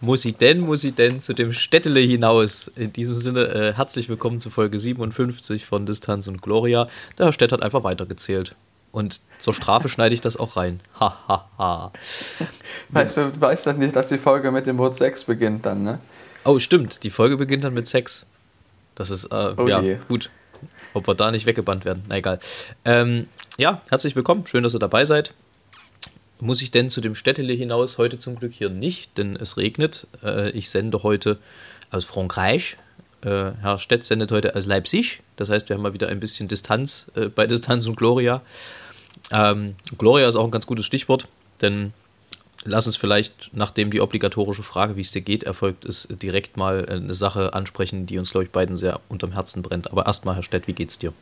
muss ich denn, muss ich denn zu dem Städtele hinaus? In diesem Sinne, äh, herzlich willkommen zu Folge 57 von Distanz und Gloria. Der Herr Stett hat einfach weitergezählt. Und zur Strafe schneide ich das auch rein. Ha, ha, ha. Weißt du, du weißt das nicht, dass die Folge mit dem Wort 6 beginnt dann, ne? Oh, stimmt. Die Folge beginnt dann mit Sex. Das ist, äh, Oh ja, je. gut. Ob wir da nicht weggebannt werden. Na egal. Ähm, ja, herzlich willkommen. Schön, dass ihr dabei seid. Muss ich denn zu dem Städtele hinaus? Heute zum Glück hier nicht, denn es regnet. Äh, ich sende heute aus Frankreich. Äh, Herr Stett sendet heute aus Leipzig. Das heißt, wir haben mal wieder ein bisschen Distanz äh, bei Distanz und Gloria. Ähm, Gloria ist auch ein ganz gutes Stichwort, denn lass uns vielleicht, nachdem die obligatorische Frage, wie es dir geht, erfolgt ist, direkt mal eine Sache ansprechen, die uns, glaube ich, beiden sehr unterm Herzen brennt. Aber erstmal, Herr Stett, wie geht's dir?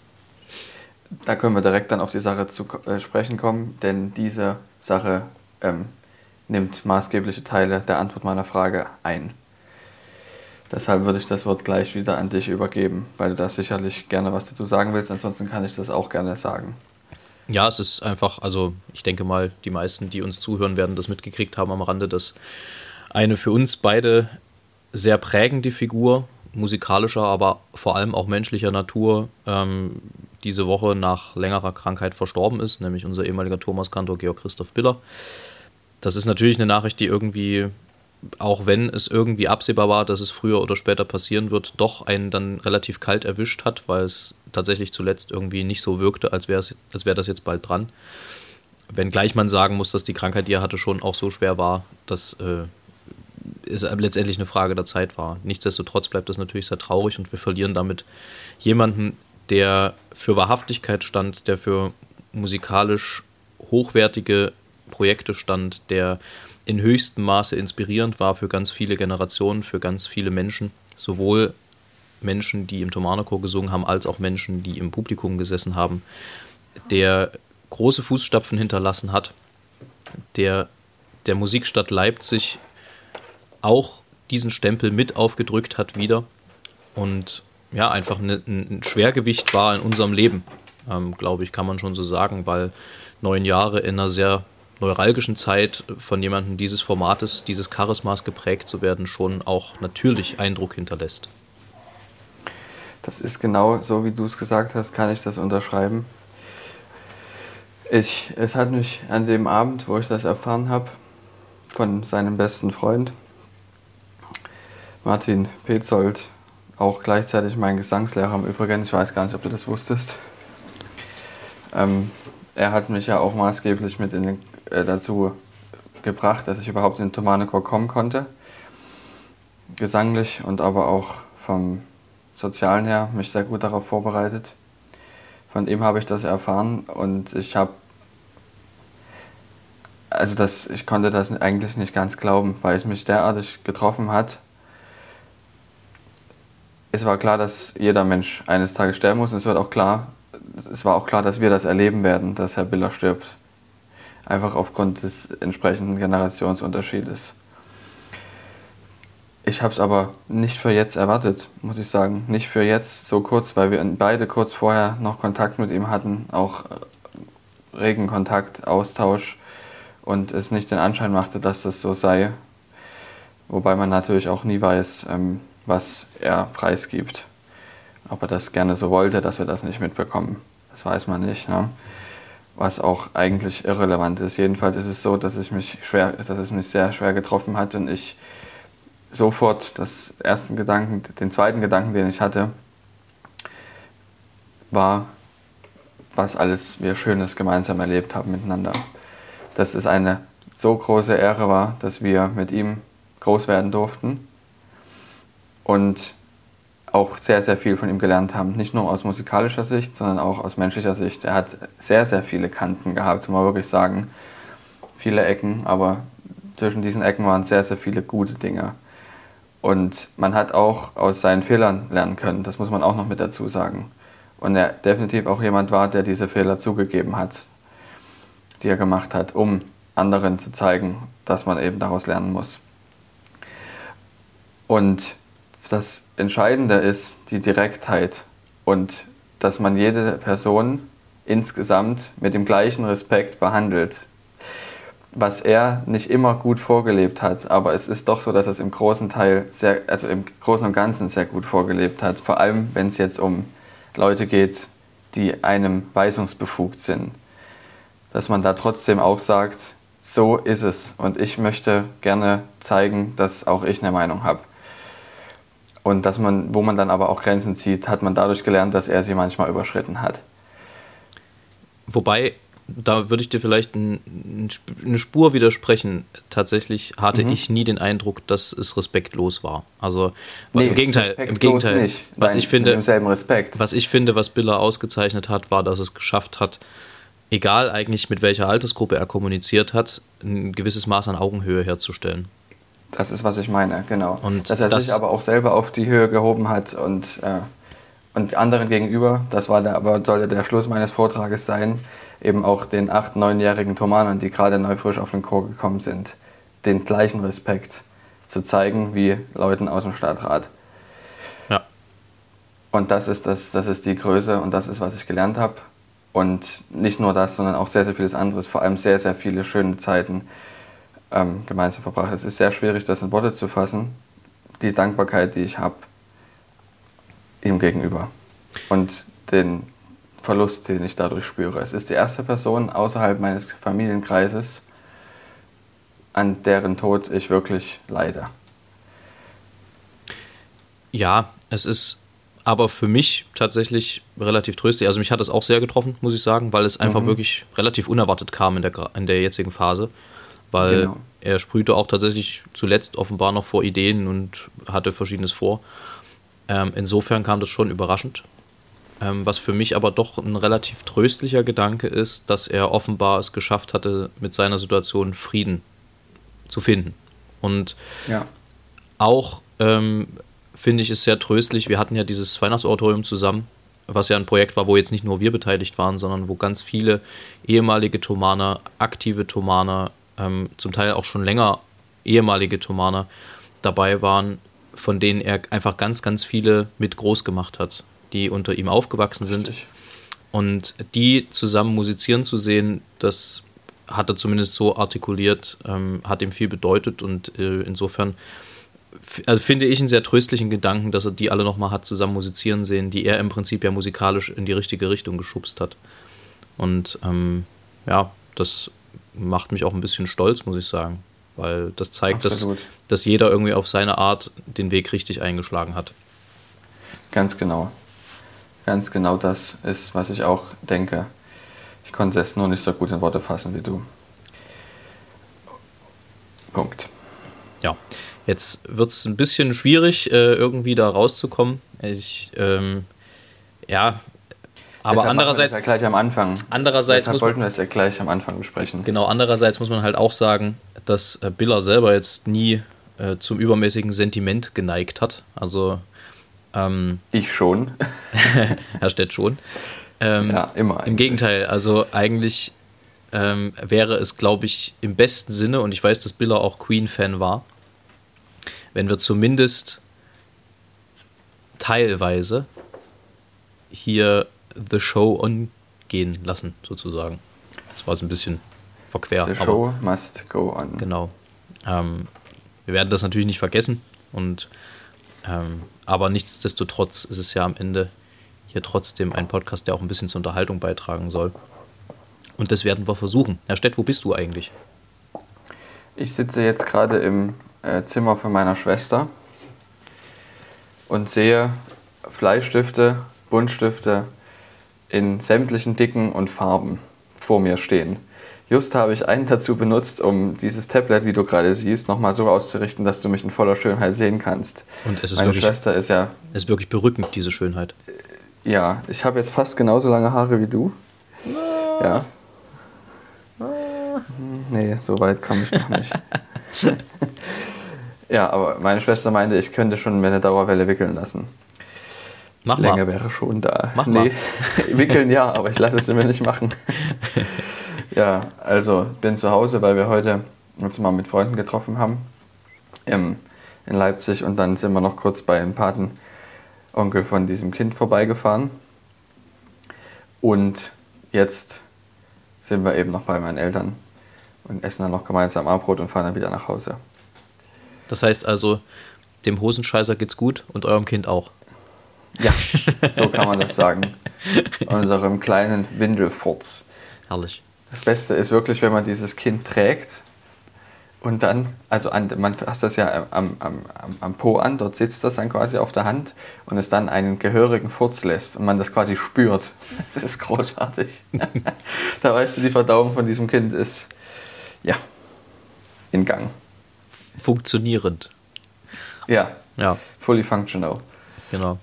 Da können wir direkt dann auf die Sache zu sprechen kommen, denn diese Sache ähm, nimmt maßgebliche Teile der Antwort meiner Frage ein. Deshalb würde ich das Wort gleich wieder an dich übergeben, weil du da sicherlich gerne was dazu sagen willst. Ansonsten kann ich das auch gerne sagen. Ja, es ist einfach, also ich denke mal, die meisten, die uns zuhören, werden das mitgekriegt haben am Rande, dass eine für uns beide sehr prägende Figur, musikalischer, aber vor allem auch menschlicher Natur, ähm, diese Woche nach längerer Krankheit verstorben ist, nämlich unser ehemaliger Thomaskantor Georg Christoph Biller. Das ist natürlich eine Nachricht, die irgendwie, auch wenn es irgendwie absehbar war, dass es früher oder später passieren wird, doch einen dann relativ kalt erwischt hat, weil es tatsächlich zuletzt irgendwie nicht so wirkte, als wäre wär das jetzt bald dran. Wenngleich man sagen muss, dass die Krankheit, die er hatte, schon auch so schwer war, dass äh, es letztendlich eine Frage der Zeit war. Nichtsdestotrotz bleibt das natürlich sehr traurig und wir verlieren damit jemanden, der für Wahrhaftigkeit stand, der für musikalisch hochwertige Projekte stand, der in höchstem Maße inspirierend war für ganz viele Generationen, für ganz viele Menschen, sowohl Menschen, die im Thomanerchor gesungen haben, als auch Menschen, die im Publikum gesessen haben, der große Fußstapfen hinterlassen hat, der der Musikstadt Leipzig auch diesen Stempel mit aufgedrückt hat wieder. Und ja, einfach eine, ein Schwergewicht war in unserem Leben, ähm, glaube ich, kann man schon so sagen, weil neun Jahre in einer sehr neuralgischen Zeit von jemandem dieses Formates, dieses Charismas geprägt zu werden, schon auch natürlich Eindruck hinterlässt. Das ist genau so, wie du es gesagt hast, kann ich das unterschreiben. Ich, es hat mich an dem Abend, wo ich das erfahren habe, von seinem besten Freund, Martin Petzold, auch gleichzeitig mein Gesangslehrer im Übrigen, ich weiß gar nicht, ob du das wusstest. Ähm, er hat mich ja auch maßgeblich mit den, äh, dazu gebracht, dass ich überhaupt in den Thomanechor kommen konnte. Gesanglich und aber auch vom Sozialen her mich sehr gut darauf vorbereitet. Von ihm habe ich das erfahren und ich habe, also das, ich konnte das eigentlich nicht ganz glauben, weil es mich derartig getroffen hat. Es war klar, dass jeder Mensch eines Tages sterben muss und es wird auch klar, es war auch klar, dass wir das erleben werden, dass Herr Biller stirbt. Einfach aufgrund des entsprechenden Generationsunterschiedes. Ich habe es aber nicht für jetzt erwartet, muss ich sagen. Nicht für jetzt so kurz, weil wir beide kurz vorher noch Kontakt mit ihm hatten, auch äh, regen Kontakt, Austausch und es nicht den Anschein machte, dass das so sei. Wobei man natürlich auch nie weiß, ähm, was er preisgibt. Ob er das gerne so wollte, dass wir das nicht mitbekommen, das weiß man nicht. Ne? Was auch eigentlich irrelevant ist. Jedenfalls ist es so, dass, ich mich schwer, dass es mich sehr schwer getroffen hat und ich sofort das ersten Gedanken, den zweiten Gedanken, den ich hatte, war, was alles wir Schönes gemeinsam erlebt haben miteinander. Dass es eine so große Ehre war, dass wir mit ihm groß werden durften und auch sehr, sehr viel von ihm gelernt haben. Nicht nur aus musikalischer Sicht, sondern auch aus menschlicher Sicht. Er hat sehr, sehr viele Kanten gehabt, muss man wirklich sagen. Viele Ecken, aber zwischen diesen Ecken waren sehr, sehr viele gute Dinge. Und man hat auch aus seinen Fehlern lernen können, das muss man auch noch mit dazu sagen. Und er definitiv auch jemand war, der diese Fehler zugegeben hat, die er gemacht hat, um anderen zu zeigen, dass man eben daraus lernen muss. Und das Entscheidende ist die Direktheit und dass man jede Person insgesamt mit dem gleichen Respekt behandelt. Was er nicht immer gut vorgelebt hat, aber es ist doch so, dass er es im großen Teil sehr, also im Großen und Ganzen sehr gut vorgelebt hat. Vor allem, wenn es jetzt um Leute geht, die einem weisungsbefugt sind. Dass man da trotzdem auch sagt, so ist es und ich möchte gerne zeigen, dass auch ich eine Meinung habe. Und dass man, wo man dann aber auch Grenzen zieht, hat man dadurch gelernt, dass er sie manchmal überschritten hat. Wobei, da würde ich dir vielleicht ein, eine Spur widersprechen. Tatsächlich hatte mhm. ich nie den Eindruck, dass es respektlos war. Also nee, im Gegenteil, im Gegenteil. Nicht. Was Nein, ich finde, was ich finde, was Biller ausgezeichnet hat, war, dass es geschafft hat, egal eigentlich mit welcher Altersgruppe er kommuniziert hat, ein gewisses Maß an Augenhöhe herzustellen. Das ist, was ich meine, genau. Und Dass er das sich aber auch selber auf die Höhe gehoben hat und, äh, und anderen gegenüber, das war der, aber sollte der Schluss meines Vortrages sein, eben auch den 8-, 9-jährigen Thomanern, die gerade neu frisch auf den Chor gekommen sind, den gleichen Respekt zu zeigen wie Leuten aus dem Stadtrat. Ja. Und das ist, das, das ist die Größe und das ist, was ich gelernt habe. Und nicht nur das, sondern auch sehr, sehr vieles anderes, vor allem sehr, sehr viele schöne Zeiten ähm, gemeinsam verbracht. Es ist sehr schwierig, das in Worte zu fassen, die Dankbarkeit, die ich habe ihm gegenüber und den Verlust, den ich dadurch spüre. Es ist die erste Person außerhalb meines Familienkreises, an deren Tod ich wirklich leide. Ja, es ist aber für mich tatsächlich relativ tröstlich. Also mich hat es auch sehr getroffen, muss ich sagen, weil es einfach mhm. wirklich relativ unerwartet kam in der, in der jetzigen Phase weil genau. er sprühte auch tatsächlich zuletzt offenbar noch vor Ideen und hatte Verschiedenes vor. Ähm, insofern kam das schon überraschend. Ähm, was für mich aber doch ein relativ tröstlicher Gedanke ist, dass er offenbar es geschafft hatte, mit seiner Situation Frieden zu finden. Und ja. auch ähm, finde ich es sehr tröstlich. Wir hatten ja dieses Weihnachtsoratorium zusammen, was ja ein Projekt war, wo jetzt nicht nur wir beteiligt waren, sondern wo ganz viele ehemalige Thomaner, aktive Thomaner, ähm, zum Teil auch schon länger ehemalige Thomaner dabei waren, von denen er einfach ganz, ganz viele mit groß gemacht hat, die unter ihm aufgewachsen sind. Richtig. Und die zusammen musizieren zu sehen, das hat er zumindest so artikuliert, ähm, hat ihm viel bedeutet und äh, insofern also finde ich einen sehr tröstlichen Gedanken, dass er die alle nochmal hat zusammen musizieren sehen, die er im Prinzip ja musikalisch in die richtige Richtung geschubst hat. Und ähm, ja, das macht mich auch ein bisschen stolz, muss ich sagen. Weil das zeigt, dass, dass jeder irgendwie auf seine Art den Weg richtig eingeschlagen hat. Ganz genau. Ganz genau das ist, was ich auch denke. Ich konnte es nur nicht so gut in Worte fassen wie du. Punkt. Ja, jetzt wird es ein bisschen schwierig, äh, irgendwie da rauszukommen. Ich, ähm, ja, aber Deshalb andererseits. Ja gleich am Anfang. Andererseits Deshalb muss wollten wir es ja gleich am Anfang besprechen. Genau, andererseits muss man halt auch sagen, dass äh, Biller selber jetzt nie äh, zum übermäßigen Sentiment geneigt hat. Also. Ähm, ich schon. Herr Stett schon. Ähm, ja, immer. Eigentlich. Im Gegenteil, also eigentlich ähm, wäre es, glaube ich, im besten Sinne, und ich weiß, dass Biller auch Queen-Fan war, wenn wir zumindest teilweise hier The Show on gehen lassen, sozusagen. Das war so ein bisschen verquer. The Show must go on. Genau. Ähm, wir werden das natürlich nicht vergessen. Und, ähm, aber nichtsdestotrotz ist es ja am Ende hier trotzdem ein Podcast, der auch ein bisschen zur Unterhaltung beitragen soll. Und das werden wir versuchen. Herr Stett, wo bist du eigentlich? Ich sitze jetzt gerade im äh, Zimmer von meiner Schwester und sehe Bleistifte, Buntstifte, in sämtlichen Dicken und Farben vor mir stehen. Just habe ich einen dazu benutzt, um dieses Tablet, wie du gerade siehst, nochmal so auszurichten, dass du mich in voller Schönheit sehen kannst. Und es ist Meine wirklich, Schwester ist ja. Es ist wirklich berückend, diese Schönheit. Ja, ich habe jetzt fast genauso lange Haare wie du. Ja. Nee, so weit kam ich noch nicht. Ja, aber meine Schwester meinte, ich könnte schon eine Dauerwelle wickeln lassen. Mach Länge mal. wäre schon da. Mach nee, wickeln ja, aber ich lasse es immer nicht machen. ja, also bin zu Hause, weil wir heute uns mal mit Freunden getroffen haben im, in Leipzig und dann sind wir noch kurz beim Patenonkel von diesem Kind vorbeigefahren. Und jetzt sind wir eben noch bei meinen Eltern und essen dann noch gemeinsam Abendbrot und fahren dann wieder nach Hause. Das heißt also, dem Hosenscheißer geht's gut und eurem Kind auch. Ja, so kann man das sagen. Unserem kleinen Windelfurz. Herrlich. Das Beste ist wirklich, wenn man dieses Kind trägt und dann, also an, man fasst das ja am, am, am, am Po an, dort sitzt das dann quasi auf der Hand und es dann einen gehörigen Furz lässt und man das quasi spürt. Das ist großartig. da weißt du, die Verdauung von diesem Kind ist, ja, in Gang. Funktionierend. Ja, Ja, fully functional. genau.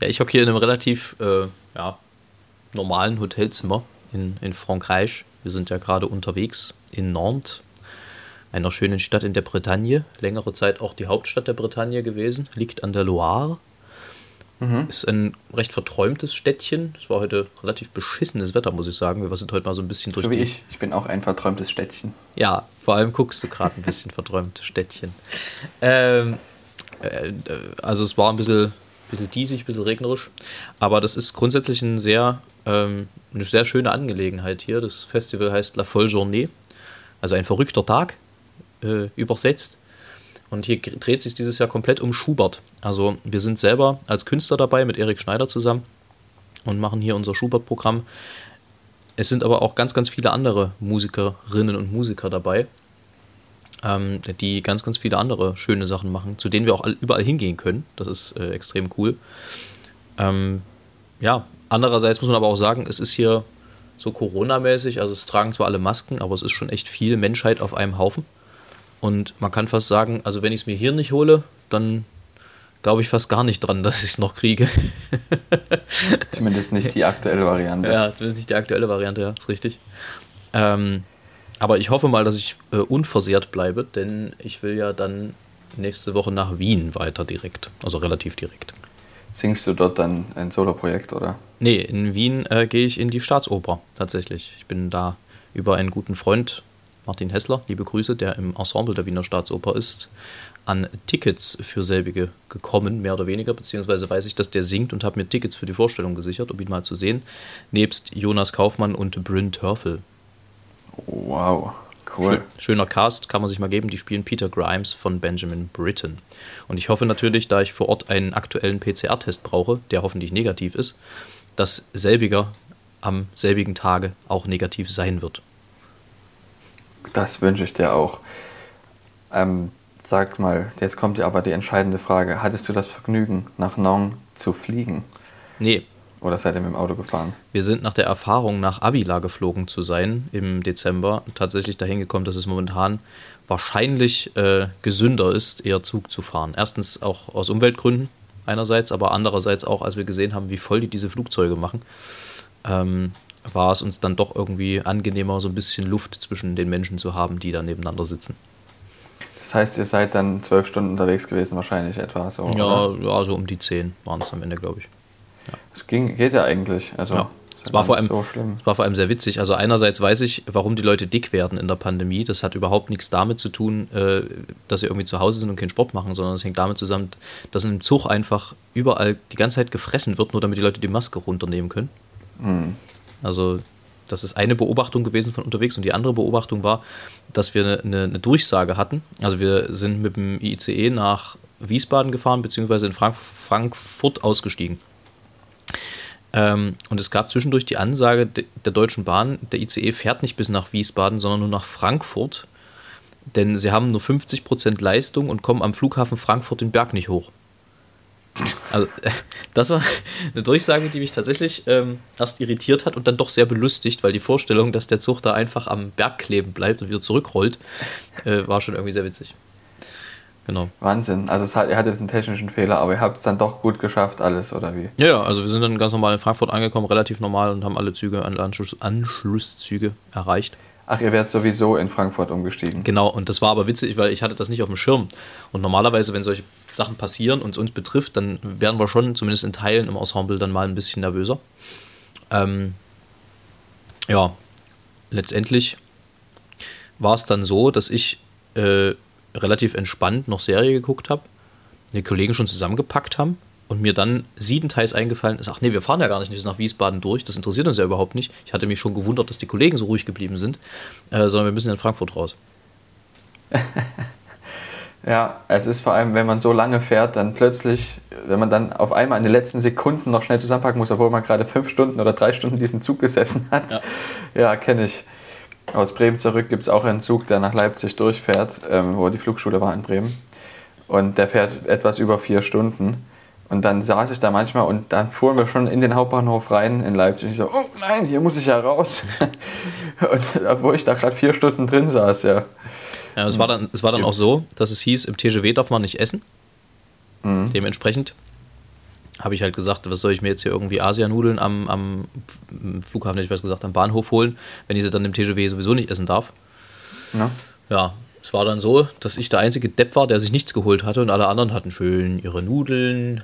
Ja, ich hocke hier in einem relativ äh, ja, normalen Hotelzimmer in, in Frankreich. Wir sind ja gerade unterwegs in Nantes, einer schönen Stadt in der Bretagne. Längere Zeit auch die Hauptstadt der Bretagne gewesen. Liegt an der Loire. Ist ein recht verträumtes Städtchen. Es war heute relativ beschissenes Wetter, muss ich sagen. Wir sind heute mal so ein bisschen durch So wie ich. Ich bin auch ein verträumtes Städtchen. Ja, vor allem guckst du gerade ein bisschen verträumt, Städtchen. Ähm, äh, also es war ein bisschen, bisschen diesig, bisschen regnerisch, aber das ist grundsätzlich ein sehr, ähm, eine sehr schöne Angelegenheit hier. Das Festival heißt La Folle Journée, also ein verrückter Tag, äh, übersetzt. Und hier dreht sich dieses Jahr komplett um Schubert. Also wir sind selber als Künstler dabei mit Erik Schneider zusammen und machen hier unser Schubert-Programm. Es sind aber auch ganz, ganz viele andere Musikerinnen und Musiker dabei, ähm, die ganz, ganz viele andere schöne Sachen machen, zu denen wir auch all- überall hingehen können. Das ist äh, extrem cool. Ähm, ja, andererseits muss man aber auch sagen, es ist hier so Corona-mäßig, also es tragen zwar alle Masken, aber es ist schon echt viel Menschheit auf einem Haufen. Und man kann fast sagen, also wenn ich es mir hier nicht hole, dann glaube ich fast gar nicht dran, dass ich es noch kriege. Zumindest nicht die aktuelle Variante. Ja, zumindest nicht die aktuelle Variante, ja, ist richtig. Ähm, aber ich hoffe mal, dass ich äh, unversehrt bleibe, denn ich will ja dann nächste Woche nach Wien weiter direkt. Also relativ direkt. Singst du dort dann ein Soloprojekt, oder? Nee, in Wien äh, gehe ich in die Staatsoper tatsächlich. Ich bin da über einen guten Freund, Martin Hessler, liebe Grüße, der im Ensemble der Wiener Staatsoper ist, an Tickets für selbige gekommen, mehr oder weniger, beziehungsweise weiß ich, dass der singt und habe mir Tickets für die Vorstellung gesichert, um ihn mal zu sehen, nebst Jonas Kaufmann und Bryn Törfel. Wow, cool. Schön, schöner Cast, kann man sich mal geben. Die spielen Peter Grimes von Benjamin Britten. Und ich hoffe natürlich, da ich vor Ort einen aktuellen PCR-Test brauche, der hoffentlich negativ ist, dass selbiger am selbigen Tage auch negativ sein wird. Das wünsche ich dir auch. Ähm, sag mal, jetzt kommt ja aber die entscheidende Frage. Hattest du das Vergnügen, nach Nong zu fliegen? Nee, Oder seid ihr mit dem Auto gefahren? wir sind nach der Erfahrung, nach Avila geflogen zu sein im Dezember, tatsächlich dahin gekommen, dass es momentan wahrscheinlich äh, gesünder ist, eher Zug zu fahren. Erstens auch aus Umweltgründen einerseits, aber andererseits auch, als wir gesehen haben, wie voll die diese Flugzeuge machen, ähm, war es uns dann doch irgendwie angenehmer, so ein bisschen Luft zwischen den Menschen zu haben, die da nebeneinander sitzen. Das heißt, ihr seid dann zwölf Stunden unterwegs gewesen, wahrscheinlich etwa so. Ja, oder? ja, so um die zehn waren es am Ende, glaube ich. Es ging, geht ja eigentlich. Also, Ja. Es war, vor allem, so schlimm. es war vor allem sehr witzig. Also einerseits weiß ich, warum die Leute dick werden in der Pandemie. Das hat überhaupt nichts damit zu tun, äh, dass sie irgendwie zu Hause sind und keinen Sport machen, sondern es hängt damit zusammen, dass im Zug einfach überall die ganze Zeit gefressen wird, nur damit die Leute die Maske runternehmen können. Also das ist eine Beobachtung gewesen von unterwegs und die andere Beobachtung war, dass wir eine, eine, eine Durchsage hatten. Also wir sind mit dem ICE nach Wiesbaden gefahren, beziehungsweise in Frank Frankfurt ausgestiegen. Ähm, und es gab zwischendurch die Ansage de- der Deutschen Bahn, der ICE fährt nicht bis nach Wiesbaden, sondern nur nach Frankfurt, denn sie haben nur 50% Leistung und kommen am Flughafen Frankfurt den Berg nicht hoch. Also, das war eine Durchsage, die mich tatsächlich ähm, erst irritiert hat und dann doch sehr belustigt, weil die Vorstellung, dass der Zug da einfach am Berg kleben bleibt und wieder zurückrollt, äh, war schon irgendwie sehr witzig. Genau. Wahnsinn. Also hat, ihr hattet einen technischen Fehler, aber ihr habt es dann doch gut geschafft, alles, oder wie? Ja, ja, also wir sind dann ganz normal in Frankfurt angekommen, relativ normal und haben alle Züge, alle Anschluss, Anschlusszüge erreicht. Ach, ihr werdet sowieso in Frankfurt umgestiegen. Genau, und das war aber witzig, weil ich hatte das nicht auf dem Schirm. Und normalerweise, wenn solche Sachen passieren und es uns betrifft, dann werden wir schon, zumindest in Teilen im Ensemble, dann mal ein bisschen nervöser. Ähm, ja, letztendlich war es dann so, dass ich äh, relativ entspannt noch Serie geguckt habe, die Kollegen schon zusammengepackt haben und mir dann siebenteils eingefallen ist, ach nee, wir fahren ja gar nicht nach Wiesbaden durch, das interessiert uns ja überhaupt nicht. Ich hatte mich schon gewundert, dass die Kollegen so ruhig geblieben sind, äh, sondern wir müssen in Frankfurt raus. ja, es ist vor allem, wenn man so lange fährt, dann plötzlich, wenn man dann auf einmal in den letzten Sekunden noch schnell zusammenpacken muss, obwohl man gerade fünf Stunden oder drei Stunden diesen Zug gesessen hat. Ja, ja kenne ich. Aus Bremen zurück gibt es auch einen Zug, der nach Leipzig durchfährt, ähm, wo die Flugschule war in Bremen. Und der fährt etwas über vier Stunden. Und dann saß ich da manchmal und dann fuhren wir schon in den Hauptbahnhof rein in Leipzig. Und ich so, oh nein, hier muss ich ja raus. und obwohl ich da gerade vier Stunden drin saß, ja. Ja, es war dann, es war dann auch so, dass es hieß, im TGW darf man nicht essen. Mhm. Dementsprechend habe ich halt gesagt, was soll ich mir jetzt hier irgendwie Asianudeln am, am Flughafen, ich weiß gesagt, am Bahnhof holen, wenn ich sie dann im TGW sowieso nicht essen darf. Ja. ja, es war dann so, dass ich der einzige Depp war, der sich nichts geholt hatte und alle anderen hatten schön ihre Nudeln,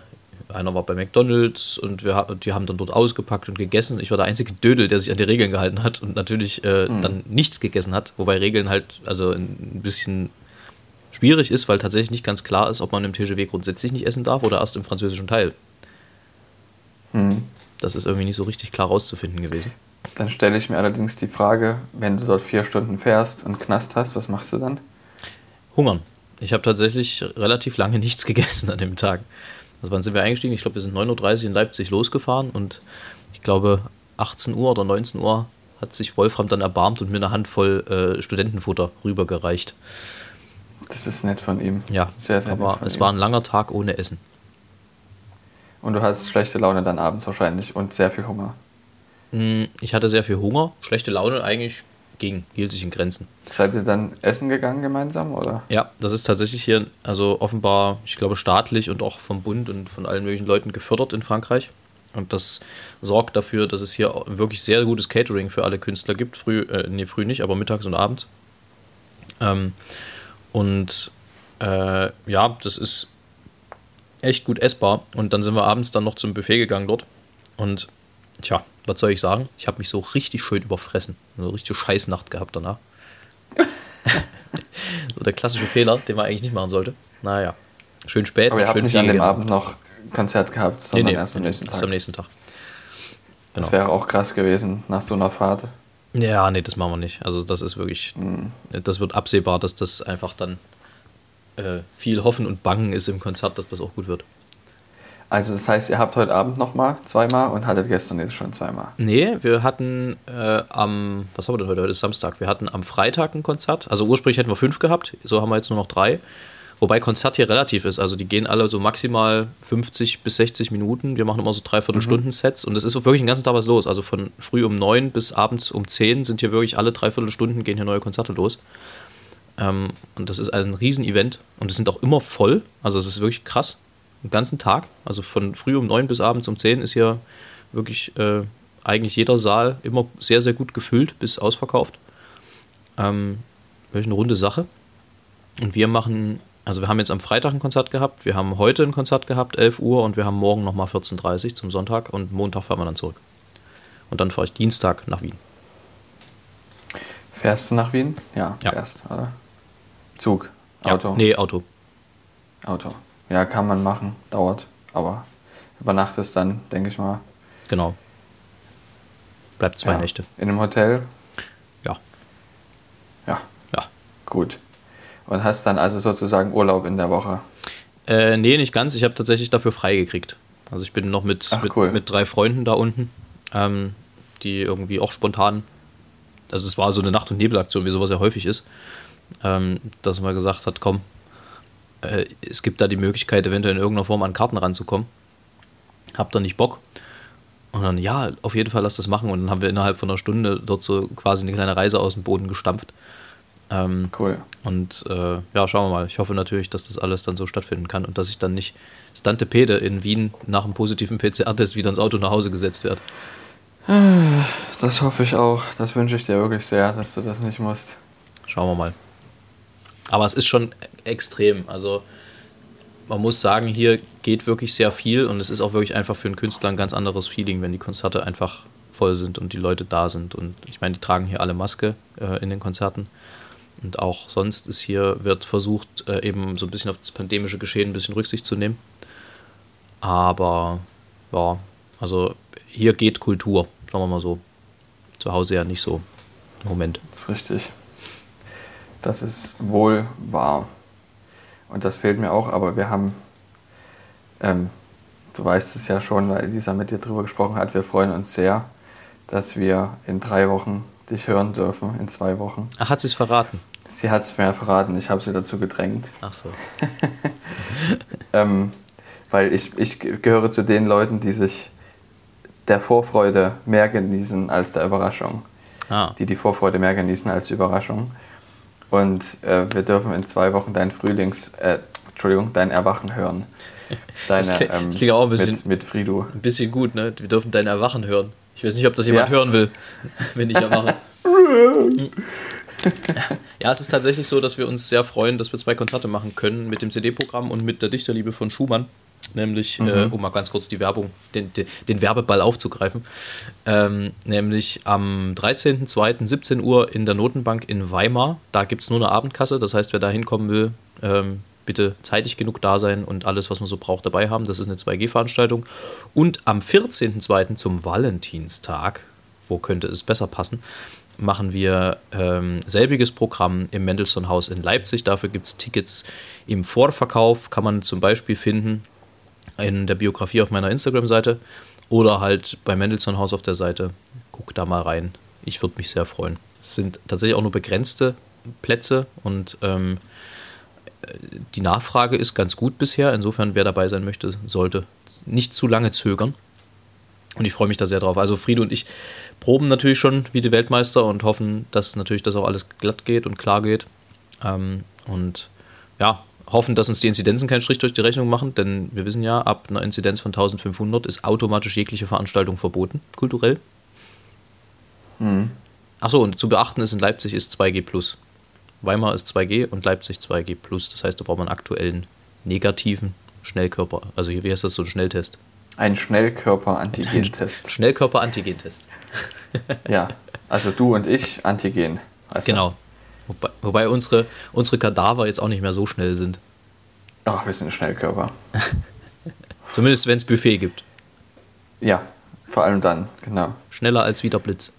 einer war bei McDonalds und wir, die haben dann dort ausgepackt und gegessen. Ich war der einzige Dödel, der sich an die Regeln gehalten hat und natürlich äh, mhm. dann nichts gegessen hat, wobei Regeln halt also ein bisschen schwierig ist, weil tatsächlich nicht ganz klar ist, ob man im TGW grundsätzlich nicht essen darf oder erst im französischen Teil. Mhm. Das ist irgendwie nicht so richtig klar rauszufinden gewesen. Dann stelle ich mir allerdings die Frage, wenn du dort vier Stunden fährst und Knast hast, was machst du dann? Hungern. Ich habe tatsächlich relativ lange nichts gegessen an dem Tag. Also wann sind wir eingestiegen? Ich glaube, wir sind 9.30 Uhr in Leipzig losgefahren und ich glaube 18 Uhr oder 19 Uhr hat sich Wolfram dann erbarmt und mir eine Handvoll äh, Studentenfutter rübergereicht. Das ist nett von ihm. Ja, sehr, sehr aber es ihm. war ein langer Tag ohne Essen. Und du hattest schlechte Laune dann abends wahrscheinlich und sehr viel Hunger. Mm, ich hatte sehr viel Hunger, schlechte Laune eigentlich ging, hielt sich in Grenzen. Seid ihr dann essen gegangen gemeinsam, oder? Ja, das ist tatsächlich hier, also offenbar, ich glaube, staatlich und auch vom Bund und von allen möglichen Leuten gefördert in Frankreich. Und das sorgt dafür, dass es hier wirklich sehr gutes Catering für alle Künstler gibt. Früh, äh, nee, früh nicht, aber mittags und abends. Ähm, und äh, ja, das ist echt gut essbar. Und dann sind wir abends dann noch zum Buffet gegangen dort. Und tja, was soll ich sagen? Ich habe mich so richtig schön überfressen. Eine richtige Scheißnacht gehabt danach. so der klassische Fehler, den man eigentlich nicht machen sollte. Naja, schön spät. Aber ihr habt nicht an dem Abend noch Konzert gehabt, sondern nee, nee, erst am nächsten Tag. Erst am nächsten Tag. Genau. Das wäre auch krass gewesen nach so einer Fahrt. Ja, nee, das machen wir nicht. Also das ist wirklich, mhm. das wird absehbar, dass das einfach dann äh, viel Hoffen und Bangen ist im Konzert, dass das auch gut wird. Also das heißt, ihr habt heute Abend nochmal zweimal und hattet gestern jetzt schon zweimal? Nee, wir hatten äh, am, was haben wir denn heute? Heute ist Samstag. Wir hatten am Freitag ein Konzert. Also ursprünglich hätten wir fünf gehabt, so haben wir jetzt nur noch drei. Wobei Konzert hier relativ ist. Also die gehen alle so maximal 50 bis 60 Minuten. Wir machen immer so dreiviertel Stunden Sets und es ist wirklich den ganzen Tag was los. Also von früh um neun bis abends um zehn sind hier wirklich alle dreiviertel Stunden gehen hier neue Konzerte los. Ähm, und das ist ein Riesen-Event und es sind auch immer voll. Also es ist wirklich krass den ganzen Tag. Also von früh um neun bis abends um zehn ist hier wirklich äh, eigentlich jeder Saal immer sehr, sehr gut gefüllt bis ausverkauft. Ähm, wirklich eine runde Sache. Und wir machen, also wir haben jetzt am Freitag ein Konzert gehabt, wir haben heute ein Konzert gehabt, 11 Uhr, und wir haben morgen nochmal 14.30 Uhr zum Sonntag und Montag fahren wir dann zurück. Und dann fahre ich Dienstag nach Wien. Fährst du nach Wien? Ja, ja. fährst, oder? Zug, Auto? Ja, nee, Auto. Auto. Ja, kann man machen, dauert, aber über Nacht ist dann, denke ich mal. Genau. Bleibt zwei ja. Nächte. In einem Hotel? Ja. Ja. Ja. Gut. Und hast dann also sozusagen Urlaub in der Woche? Äh, nee, nicht ganz. Ich habe tatsächlich dafür frei gekriegt. Also ich bin noch mit, Ach, mit, cool. mit, drei Freunden da unten, ähm, die irgendwie auch spontan, also es war so eine Nacht- und Nebelaktion, wie sowas ja häufig ist, ähm, dass man gesagt hat, komm, äh, es gibt da die Möglichkeit, eventuell in irgendeiner Form an Karten ranzukommen. Habt ihr nicht Bock? Und dann, ja, auf jeden Fall lass das machen. Und dann haben wir innerhalb von einer Stunde dort so quasi eine kleine Reise aus dem Boden gestampft. Ähm, cool. Und äh, ja, schauen wir mal. Ich hoffe natürlich, dass das alles dann so stattfinden kann und dass ich dann nicht Stantepede in Wien nach einem positiven PCR-Test wieder ins Auto nach Hause gesetzt werde. Das hoffe ich auch. Das wünsche ich dir wirklich sehr, dass du das nicht musst. Schauen wir mal. Aber es ist schon extrem. Also man muss sagen, hier geht wirklich sehr viel und es ist auch wirklich einfach für einen Künstler ein ganz anderes Feeling, wenn die Konzerte einfach voll sind und die Leute da sind. Und ich meine, die tragen hier alle Maske äh, in den Konzerten. Und auch sonst ist hier, wird versucht, äh, eben so ein bisschen auf das pandemische Geschehen ein bisschen Rücksicht zu nehmen. Aber ja, also hier geht Kultur, sagen wir mal so. Zu Hause ja nicht so. Moment. Das ist richtig. Das ist wohl wahr. Und das fehlt mir auch, aber wir haben, ähm, du weißt es ja schon, weil Lisa mit dir drüber gesprochen hat, wir freuen uns sehr, dass wir in drei Wochen dich hören dürfen, in zwei Wochen. Ach, hat sie es verraten? Sie hat es mir verraten, ich habe sie dazu gedrängt. Ach so. ähm, weil ich, ich gehöre zu den Leuten, die sich der Vorfreude mehr genießen als der Überraschung. Ah. Die die Vorfreude mehr genießen als die Überraschung. Und äh, wir dürfen in zwei Wochen dein Frühlings, äh, Entschuldigung, dein Erwachen hören. Deine, das, klingt, ähm, das klingt auch ein bisschen, mit, mit Frido. ein bisschen gut, ne? Wir dürfen dein Erwachen hören. Ich weiß nicht, ob das jemand Ja. hören will, wenn ich erwache. ja, es ist tatsächlich so, dass wir uns sehr freuen, dass wir zwei Konzerte machen können mit dem CD-Programm und mit der Dichterliebe von Schumann. Nämlich, äh, um mal ganz kurz die Werbung, den, den, den Werbeball aufzugreifen. Ähm, nämlich am 13.02. 17 Uhr in der Notenbank in Weimar. Da gibt es nur eine Abendkasse. Das heißt, wer da hinkommen will, ähm, bitte zeitig genug da sein und alles, was man so braucht, dabei haben. Das ist eine 2G-Veranstaltung. Und am 14.02. zum Valentinstag, wo könnte es besser passen, machen wir ähm, selbiges Programm im Mendelssohn-Haus in Leipzig. Dafür gibt es Tickets im Vorverkauf, kann man zum Beispiel finden in der Biografie auf meiner Instagram-Seite oder halt bei Mendelssohn Haus auf der Seite. Guck da mal rein. Ich würde mich sehr freuen. Es sind tatsächlich auch nur begrenzte Plätze und ähm, die Nachfrage ist ganz gut bisher. Insofern, wer dabei sein möchte, sollte nicht zu lange zögern. Und ich freue mich da sehr drauf. Also Friede und ich proben natürlich schon wie die Weltmeister und hoffen, dass natürlich das auch alles glatt geht und klar geht. Ähm, und ja, hoffen, dass uns die Inzidenzen keinen Strich durch die Rechnung machen, denn wir wissen ja, ab einer Inzidenz von 1500 ist automatisch jegliche Veranstaltung verboten, kulturell. Mhm. Achso, und zu beachten ist, in Leipzig ist 2G+. Weimar ist 2G und Leipzig 2G+. Das heißt, da braucht man einen aktuellen negativen Schnellkörper. Also wie heißt das, so ein Schnelltest? Ein Schnellkörper-Antigen-Test. Schnellkörper-Antigen-Test. ja, also du und ich Antigen. du? Genau. Wobei, wobei unsere, unsere Kadaver jetzt auch nicht mehr so schnell sind. Ach, wir sind Schnellkörper. Zumindest wenn es Buffet gibt. Ja, vor allem dann, genau. Schneller als wieder Blitz.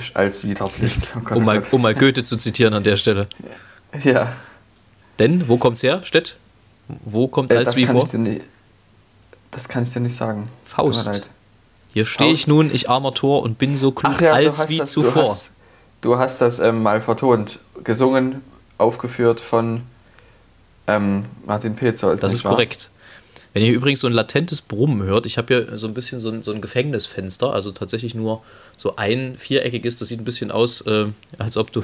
Ich als Wiederblitz. Oh Gott, Um oh mal, um mal Goethe zu zitieren an der Stelle. Ja, Denn, wo kommt's her, Stett? Wo kommt äh, als wie vor? nicht, das kann ich dir nicht sagen. Faust. Hier stehe ich nun, ich armer Tor, und bin so klug Ach ja, als wie das, zuvor. Hast, du hast das ähm, mal vertont, gesungen, aufgeführt von ähm, Martin Petzold. Das ist wahr? korrekt. Wenn ihr übrigens so ein latentes Brummen hört, ich habe hier so ein bisschen so ein, so ein Gefängnisfenster, also tatsächlich nur so ein viereckiges, das sieht ein bisschen aus, äh, als ob du,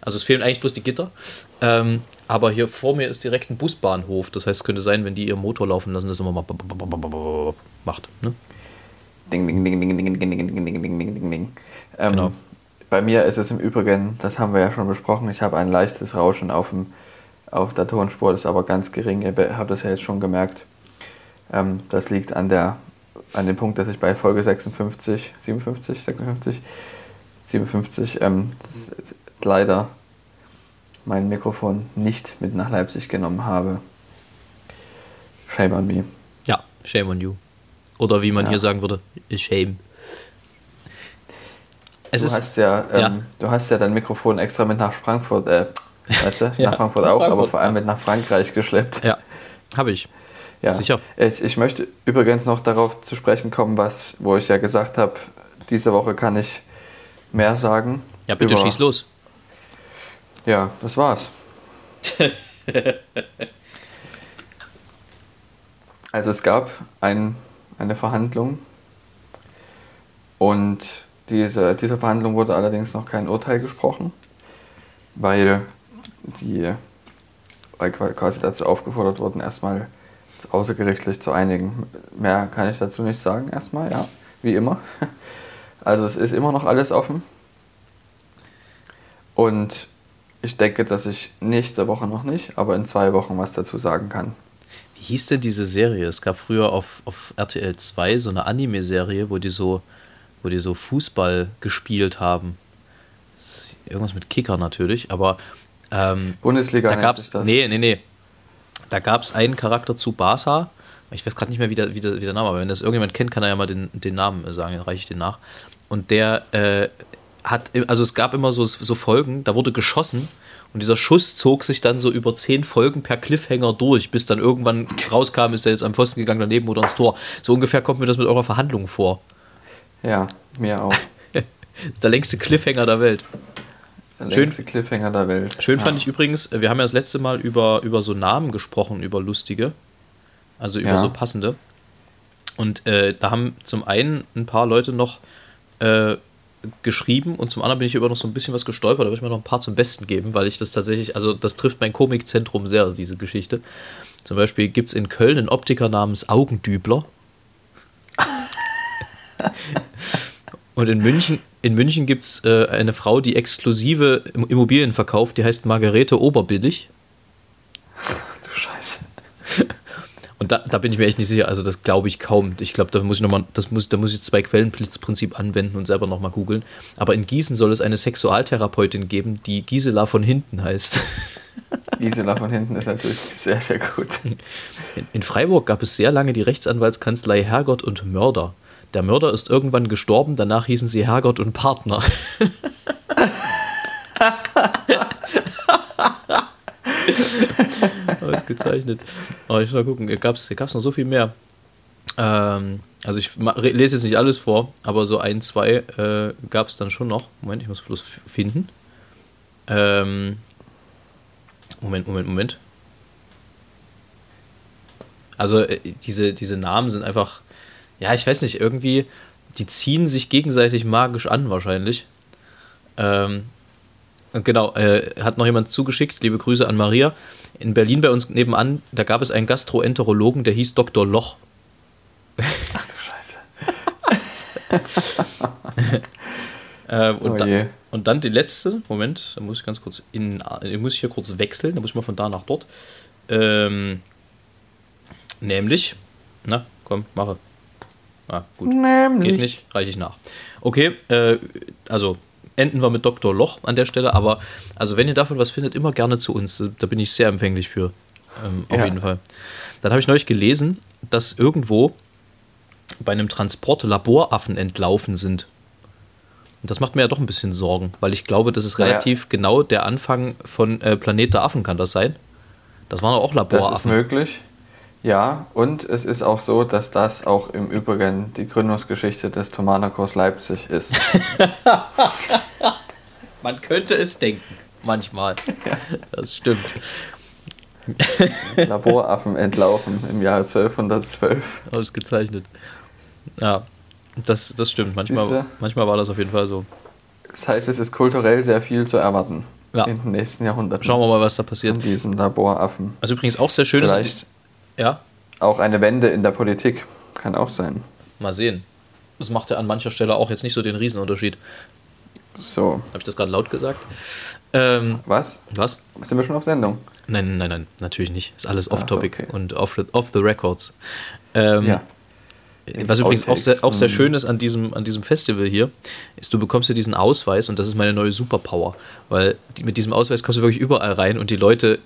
also es fehlen eigentlich bloß die Gitter, ähm, aber hier vor mir ist direkt ein Busbahnhof, das heißt, es könnte sein, wenn die ihren Motor laufen lassen, dass immer mal macht. Ne? Ding, ding, ding, ding, ding, ding, ding, ding, ding, ding, ding, ding, ding. Ähm, Genau. Bei mir ist es im Übrigen, das haben wir ja schon besprochen, ich habe ein leichtes Rauschen auf, dem, auf der Tonspur, das ist aber ganz gering, ihr habt das ja jetzt schon gemerkt. Ähm, das liegt an, der, an dem Punkt, dass ich bei Folge 56, 57, 56, 57 ähm, leider mein Mikrofon nicht mit nach Leipzig genommen habe. Shame on me. Ja, shame on you. Oder wie man Ja. hier sagen würde, shame. Es du ist, hast ja, ähm, ja. du hast ja dein Mikrofon extra mit nach Frankfurt, äh, weißt du, Ja, nach Frankfurt auch, aber Frankfurt, vor allem mit nach Frankreich geschleppt. ja, habe ich. Ja. sicher. Ich, ich möchte übrigens noch darauf zu sprechen kommen, was, wo ich ja gesagt habe, diese Woche kann ich mehr sagen. Ja, bitte über- schieß los. Ja, das war's. also es gab ein, eine Verhandlung und diese, dieser Verhandlung wurde allerdings noch kein Urteil gesprochen, weil die weil qua- quasi dazu aufgefordert wurden, erstmal außergerichtlich zu einigen. Mehr kann ich dazu nicht sagen, erstmal, ja, wie immer. Also es ist immer noch alles offen. Und ich denke, dass ich nächste Woche noch nicht, aber in zwei Wochen was dazu sagen kann. Wie hieß denn diese Serie? Es gab früher auf, auf RTL 2 so eine Anime-Serie, wo die so, wo die so Fußball gespielt haben. Irgendwas mit Kicker natürlich, aber ähm, Bundesliga da gab es. Nee, nee, nee. Da gab es einen Charakter zu Barca. Ich weiß gerade nicht mehr, wie der, wie, der, wie der Name, aber wenn das irgendjemand kennt, kann er ja mal den, den Namen sagen, dann reiche ich den nach. Und der äh, hat, also es gab immer so, so Folgen, da wurde geschossen und dieser Schuss zog sich dann so über zehn Folgen per Cliffhanger durch, bis dann irgendwann rauskam, ist er jetzt am Pfosten gegangen daneben oder ins Tor. So ungefähr kommt mir das mit eurer Verhandlung vor. Ja, mir auch. das ist der längste Cliffhanger der Welt. Der schön, längste Cliffhanger der Welt. Schön ja. fand ich übrigens, wir haben ja das letzte Mal über, über so Namen gesprochen, über lustige, also über ja. so passende. Und äh, da haben zum einen ein paar Leute noch äh, geschrieben und zum anderen bin ich über noch so ein bisschen was gestolpert. Da würde ich mir noch ein paar zum Besten geben, weil ich das tatsächlich, also das trifft mein Komikzentrum sehr, diese Geschichte. Zum Beispiel gibt es in Köln einen Optiker namens Augendübler. und in München, in München gibt es äh, eine Frau, die exklusive Immobilien verkauft, die heißt Margarete Oberbillig. Du Scheiße. Und da, da bin ich mir echt nicht sicher, also das glaube ich kaum. Ich glaube, da muss ich nochmal, das muss, da muss ich zwei Quellenprinzip anwenden und selber nochmal googeln. Aber in Gießen soll es eine Sexualtherapeutin geben, die Gisela von hinten heißt. Gisela von hinten ist natürlich sehr, sehr gut. In, in Freiburg gab es sehr lange die Rechtsanwaltskanzlei Herrgott und Mörder. Der Mörder ist irgendwann gestorben, danach hießen sie Herrgott und Partner. Ausgezeichnet. Aber ich mal gucken, gab es noch so viel mehr. Ähm, also ich lese jetzt nicht alles vor, aber so ein, zwei äh, gab es dann schon noch. Moment, ich muss bloß finden. Ähm, Moment, Moment, Moment. Also äh, diese, diese Namen sind einfach, ja, ich weiß nicht, irgendwie, die ziehen sich gegenseitig magisch an wahrscheinlich. Ähm, Genau, äh, hat noch jemand zugeschickt, liebe Grüße an Maria. In Berlin bei uns nebenan, da gab es einen Gastroenterologen, der hieß Dr. Loch. Ach du Scheiße. äh, und, oh dann, und, dann, die letzte, Moment, da muss ich ganz kurz in, muss ich hier kurz wechseln, da muss ich mal von da nach dort. Ähm, nämlich, na, komm, mache. Ah, gut. Nämlich. Geht nicht, reiche ich nach. Okay, äh, also enden wir mit Dr. Loch an der Stelle. Aber also wenn ihr davon was findet, immer gerne zu uns. Da bin ich sehr empfänglich für. Ähm, auf ja. jeden Fall. Dann habe ich neulich gelesen, dass irgendwo bei einem Transport Laboraffen entlaufen sind. Und das macht mir ja doch ein bisschen Sorgen, weil ich glaube, das ist relativ ja. genau der Anfang von äh, Planet der Affen, kann das sein? Das waren auch Laboraffen. Das ist möglich. Ja, und es ist auch so, dass das auch im Übrigen die Gründungsgeschichte des Thomanakos Leipzig ist. Man könnte es denken, manchmal. Ja. Das stimmt. Laboraffen entlaufen im Jahr 1212. Ausgezeichnet. Ja, das, das stimmt. Manchmal, manchmal war das auf jeden Fall so. Das heißt, es ist kulturell sehr viel zu erwarten ja. in den nächsten Jahrhunderten. Schauen wir mal, was da passiert. Von diesen Laboraffen. Was übrigens auch sehr schön Vielleicht ist. Ja. Auch eine Wende in der Politik kann auch sein. Mal sehen. Das macht ja an mancher Stelle auch jetzt nicht so den Riesenunterschied. So. Habe ich das gerade laut gesagt? Ähm, was? Was? Sind wir schon auf Sendung? Nein, nein, nein, natürlich nicht. Ist alles off-topic okay. und off the, off the records. Ähm, ja. Was übrigens auch sehr, auch sehr schön ist an diesem, an diesem Festival hier, ist, du bekommst ja diesen Ausweis und das ist meine neue Superpower. Weil die, mit diesem Ausweis kommst du wirklich überall rein und die Leute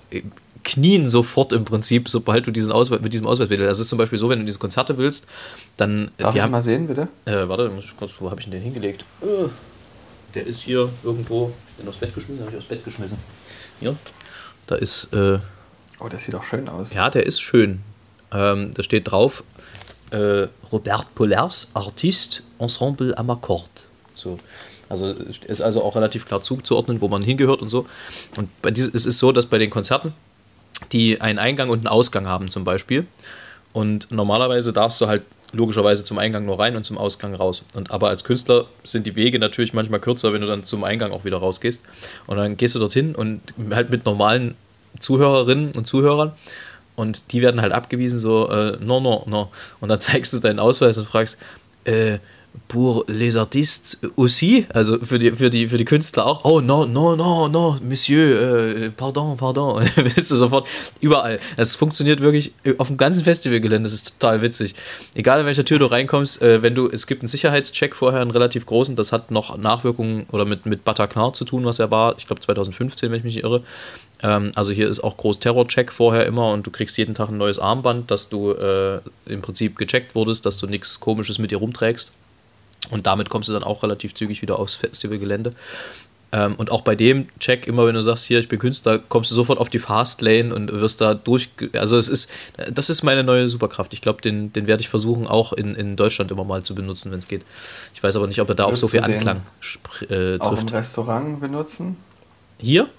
knien sofort im Prinzip, sobald du diesen Ausweis, mit diesem Ausweis wählst. Das ist zum Beispiel so, wenn du diese Konzerte willst, dann. Darf die ich haben, mal sehen, bitte? Äh, warte, kurz, wo habe ich den hingelegt? Uh, der ist hier irgendwo. Ich bin aufs Bett geschmissen, habe ich aufs Bett geschmissen. Hier. Da ist. Äh, oh, der sieht auch schön aus. Ja, der ist schön. Ähm, da steht drauf: äh, Robert Pollers, Artist, Ensemble Amakord. So. Also ist also auch relativ klar zuzuordnen, wo man hingehört und so. Und bei dieses, es ist so, dass bei den Konzerten die einen Eingang und einen Ausgang haben zum Beispiel. Und normalerweise darfst du halt logischerweise zum Eingang nur rein und zum Ausgang raus. Und aber als Künstler sind die Wege natürlich manchmal kürzer, wenn du dann zum Eingang auch wieder rausgehst. Und dann gehst du dorthin und halt mit normalen Zuhörerinnen und Zuhörern. Und die werden halt abgewiesen, so, äh, no, no, no. Und dann zeigst du deinen Ausweis und fragst, äh, pour les artistes aussi, also für die, für die, für die Künstler auch. Oh, no, no, no, no, Monsieur, äh, pardon, pardon. Bist du sofort überall. Es funktioniert wirklich auf dem ganzen Festivalgelände. Das ist total witzig. Egal in welcher Tür du reinkommst, äh, wenn du, es gibt einen Sicherheitscheck vorher, einen relativ großen, das hat noch Nachwirkungen oder mit, mit Bataclan zu tun, was er war, ich glaube 2015, wenn ich mich nicht irre. Ähm, also hier ist auch groß Terrorcheck vorher immer und du kriegst jeden Tag ein neues Armband, dass du äh, im Prinzip gecheckt wurdest, dass du nichts Komisches mit dir rumträgst. Und damit kommst du dann auch relativ zügig wieder aufs Festivalgelände. Ähm, und auch bei dem Check, immer wenn du sagst, hier, ich bin Künstler, kommst du sofort auf die Fastlane und wirst da durch. Also es ist, das ist meine neue Superkraft. Ich glaube, den, den werde ich versuchen, auch in, in Deutschland immer mal zu benutzen, wenn es geht. Ich weiß aber nicht, ob er da auf so viel Anklang äh, trifft. Auch im Restaurant benutzen? Hier?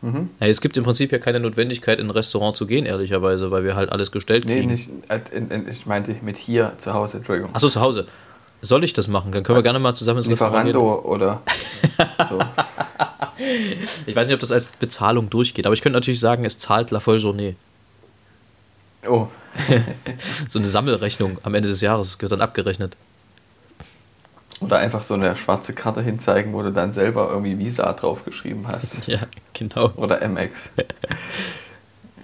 Mhm. Ja, es gibt im Prinzip ja keine Notwendigkeit, in ein Restaurant zu gehen, ehrlicherweise, weil wir halt alles gestellt kriegen. Nee, nicht, äh, ich meinte mit hier zu Hause, Entschuldigung. Achso, zu Hause. Soll ich das machen? Dann können wir gerne mal zusammen ins Restaurant gehen. oder so. Ich weiß nicht, ob das als Bezahlung durchgeht, aber ich könnte natürlich sagen, es zahlt La Folle Journée. Oh. so eine Sammelrechnung am Ende des Jahres wird dann abgerechnet. Oder einfach so eine schwarze Karte hinzeigen, wo du dann selber irgendwie Visa draufgeschrieben hast. Ja, genau. Oder MX.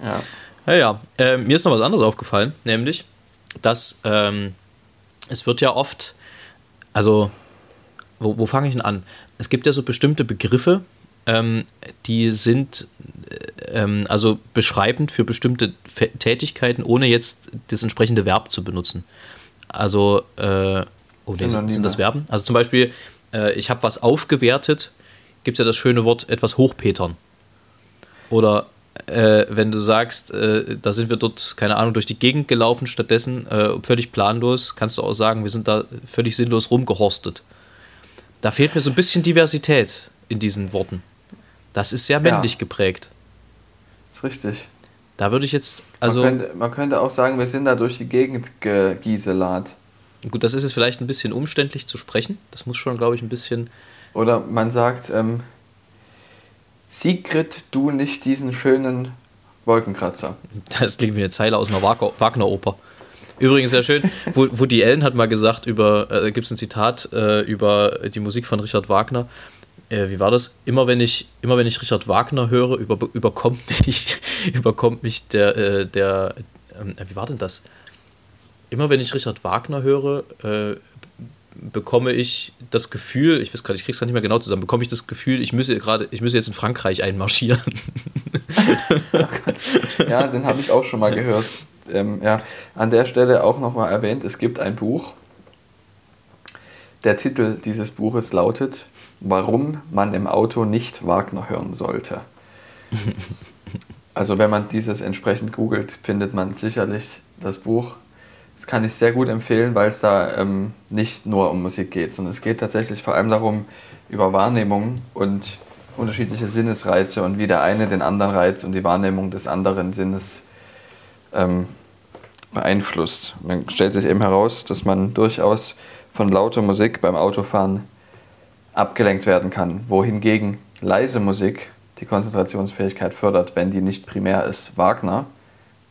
ja. Ja, ja. Äh, mir ist noch was anderes aufgefallen, nämlich, dass ähm, es wird ja oft also, wo, wo fange ich denn an? Es gibt ja so bestimmte Begriffe, ähm, die sind äh, ähm, also beschreibend für bestimmte F Tätigkeiten, ohne jetzt das entsprechende Verb zu benutzen. Also, äh, oh, nee, sind das Verben? Also zum Beispiel, äh, ich habe was aufgewertet, gibt es ja das schöne Wort etwas hochpetern. Oder äh, wenn du sagst, äh, da sind wir dort, keine Ahnung, durch die Gegend gelaufen, stattdessen äh, völlig planlos, kannst du auch sagen, wir sind da völlig sinnlos rumgehorstet. Da fehlt mir so ein bisschen Diversität in diesen Worten. Das ist sehr männlich ja. geprägt. Das ist richtig. Da würde ich jetzt, also. Man könnte, man könnte, auch sagen, wir sind da durch die Gegend gegieselat. Gut, das ist jetzt vielleicht ein bisschen umständlich zu sprechen. Das muss schon, glaube ich, ein bisschen. Oder man sagt, ähm, Sigrid, du nicht diesen schönen Wolkenkratzer. Das klingt wie eine Zeile aus einer Wagner-Oper. Übrigens sehr schön, Woody Allen hat mal gesagt über, äh, gibt es ein Zitat äh, über die Musik von Richard Wagner. Äh, wie war das? Immer wenn ich, immer wenn ich Richard Wagner höre, über, überkommt mich, überkommt mich der, äh, der, ähm, wie war denn das? Immer wenn ich Richard Wagner höre, äh, bekomme ich das Gefühl, ich weiß gerade, ich krieg's gerade nicht mehr genau zusammen, bekomme ich das Gefühl, ich müsse gerade, ich müsse jetzt in Frankreich einmarschieren. ja, den habe ich auch schon mal gehört. Ähm, ja, an der Stelle auch nochmal erwähnt, es gibt ein Buch. Der Titel dieses Buches lautet Warum man im Auto nicht Wagner hören sollte. Also wenn man dieses entsprechend googelt, findet man sicherlich das Buch das kann ich sehr gut empfehlen, weil es da ähm, nicht nur um Musik geht, sondern es geht tatsächlich vor allem darum, über Wahrnehmung und unterschiedliche Sinnesreize und wie der eine den anderen Reiz und die Wahrnehmung des anderen Sinnes ähm, beeinflusst. Man stellt sich eben heraus, dass man durchaus von lauter Musik beim Autofahren abgelenkt werden kann, wohingegen leise Musik die Konzentrationsfähigkeit fördert, wenn die nicht primär ist. Wagner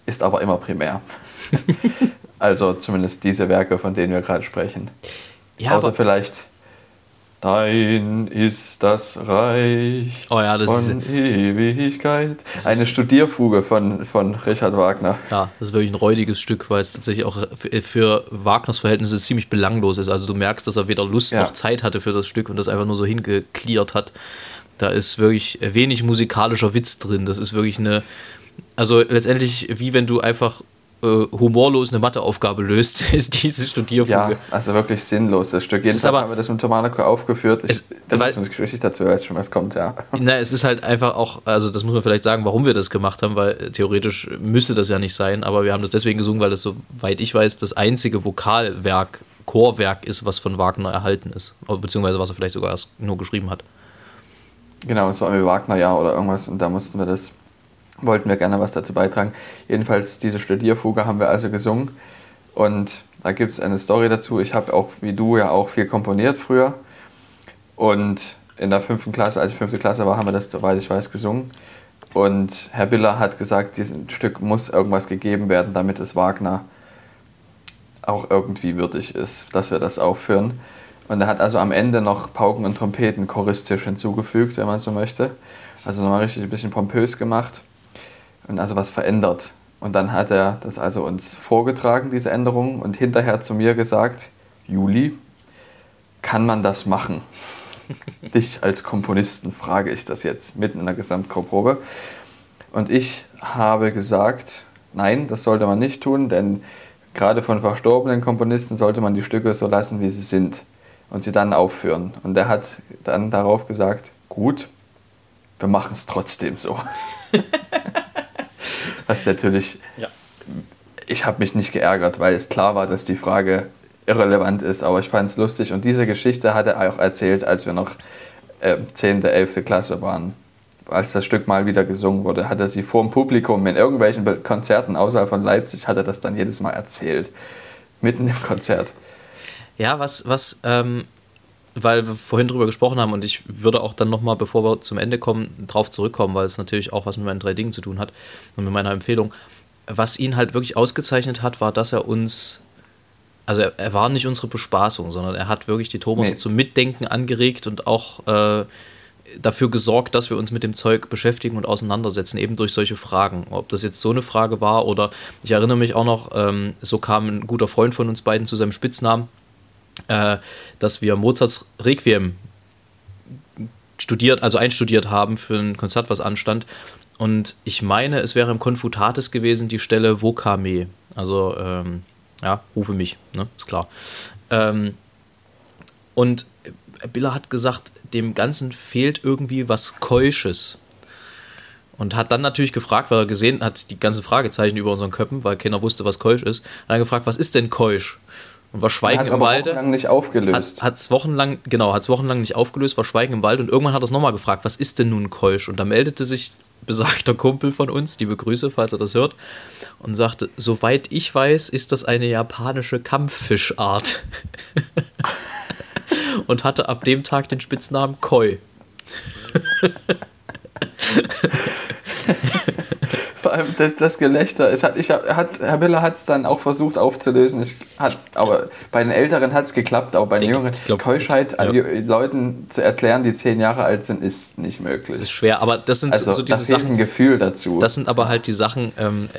ist aber immer primär. Also zumindest diese Werke, von denen wir gerade sprechen. Ja, Außer vielleicht Dein ist das Reich oh ja, das von ist, Ewigkeit. Eine Studierfuge von, von Richard Wagner. Ja, das ist wirklich ein räudiges Stück, weil es tatsächlich auch für, für Wagners Verhältnisse ziemlich belanglos ist. Also du merkst, dass er weder Lust ja. noch Zeit hatte für das Stück und das einfach nur so hingeklärt hat. Da ist wirklich wenig musikalischer Witz drin. Das ist wirklich eine, also letztendlich wie wenn du einfach äh, humorlos eine Matheaufgabe löst, ist diese Studierfuge. Ja, also wirklich sinnlos, das Stück. Jedenfalls aber, haben wir das mit Tomanico aufgeführt. Ich, es, da weil, muss ich dazu, weiß schon, was kommt, ja. Na, es ist halt einfach auch, also das muss man vielleicht sagen, warum wir das gemacht haben, weil äh, theoretisch müsste das ja nicht sein, aber wir haben das deswegen gesungen, weil das, soweit ich weiß, das einzige Vokalwerk, Chorwerk ist, was von Wagner erhalten ist. Beziehungsweise was er vielleicht sogar erst nur geschrieben hat. Genau, so irgendwie Wagner, ja, oder irgendwas, und da mussten wir das wollten wir gerne was dazu beitragen. Jedenfalls diese Studierfuge haben wir also gesungen und da gibt es eine Story dazu. Ich habe auch, wie du, ja auch viel komponiert früher und in der fünften Klasse, als ich fünfte Klasse war, haben wir das, soweit ich weiß, gesungen. Und Herr Biller hat gesagt, diesem Stück muss irgendwas gegeben werden, damit es Wagner auch irgendwie würdig ist, dass wir das aufführen. Und er hat also am Ende noch Pauken und Trompeten choristisch hinzugefügt, wenn man so möchte. Also nochmal richtig ein bisschen pompös gemacht und also was verändert. Und dann hat er das also uns vorgetragen, diese Änderung, und hinterher zu mir gesagt, Juli, kann man das machen? Dich als Komponisten frage ich das jetzt mitten in der Gesamtchorprobe. Und ich habe gesagt, nein, das sollte man nicht tun, denn gerade von verstorbenen Komponisten sollte man die Stücke so lassen, wie sie sind und sie dann aufführen. Und er hat dann darauf gesagt, gut, wir machen es trotzdem so. Was natürlich, ja. ich habe mich nicht geärgert, weil es klar war, dass die Frage irrelevant ist, aber ich fand es lustig. Und diese Geschichte hat er auch erzählt, als wir noch äh, 10., 11. Klasse waren. Als das Stück mal wieder gesungen wurde, hat er sie vor dem Publikum in irgendwelchen Konzerten außerhalb von Leipzig, hat er das dann jedes Mal erzählt. Mitten im Konzert. Ja, was, was, ähm, weil wir vorhin drüber gesprochen haben und ich würde auch dann nochmal, bevor wir zum Ende kommen, drauf zurückkommen, weil es natürlich auch was mit meinen drei Dingen zu tun hat und mit meiner Empfehlung. Was ihn halt wirklich ausgezeichnet hat, war, dass er uns also er, er, war nicht unsere Bespaßung, sondern er hat wirklich die Thomas nee. zum Mitdenken angeregt und auch äh, dafür gesorgt, dass wir uns mit dem Zeug beschäftigen und auseinandersetzen, eben durch solche Fragen. Ob das jetzt so eine Frage war oder ich erinnere mich auch noch, ähm, so kam ein guter Freund von uns beiden zu seinem Spitznamen, äh, dass wir Mozarts Requiem studiert, also einstudiert haben für ein Konzert, was anstand. Und ich meine, es wäre im Konfutatis gewesen die Stelle Vocame, also ähm, ja, rufe mich, ne? ist klar. Ähm, und Biller hat gesagt, dem Ganzen fehlt irgendwie was Keusches. Und hat dann natürlich gefragt, weil er gesehen hat, die ganzen Fragezeichen über unseren Köppen, weil keiner wusste, was Keusch ist. Hat er gefragt, was ist denn Keusch? Und war Schweigen im Walde. Wochenlang nicht aufgelöst. Hat es wochenlang, genau, hat es wochenlang nicht aufgelöst, war Schweigen im Wald und irgendwann hat er es nochmal gefragt, was ist denn nun Keusch? Und da meldete sich besagter Kumpel von uns, die Begrüße, falls er das hört, und sagte, soweit ich weiß, ist das eine japanische Kampffischart. und hatte ab dem Tag den Spitznamen Koi. Allem das, das Gelächter. Es hat, ich, hat, Herr Miller hat es dann auch versucht aufzulösen. Ich, hat, aber bei den Älteren hat es geklappt, aber bei den Jüngeren. Glaub, Keuschheit an die Leuten zu erklären, die zehn Jahre alt sind, ist nicht möglich. Das ist schwer, aber das sind also, so diese Sachen. ein Gefühl dazu. Das sind aber halt die Sachen, ähm,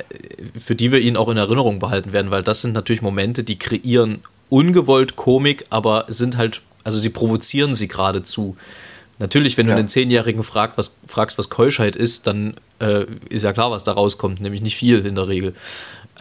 für die wir ihn auch in Erinnerung behalten werden, weil das sind natürlich Momente, die kreieren ungewollt Komik, aber sind halt, also sie provozieren sie geradezu. Natürlich, wenn ja. du einen Zehnjährigen fragst, was, fragst, was Keuschheit ist, dann äh, ist ja klar, was da rauskommt, nämlich nicht viel in der Regel.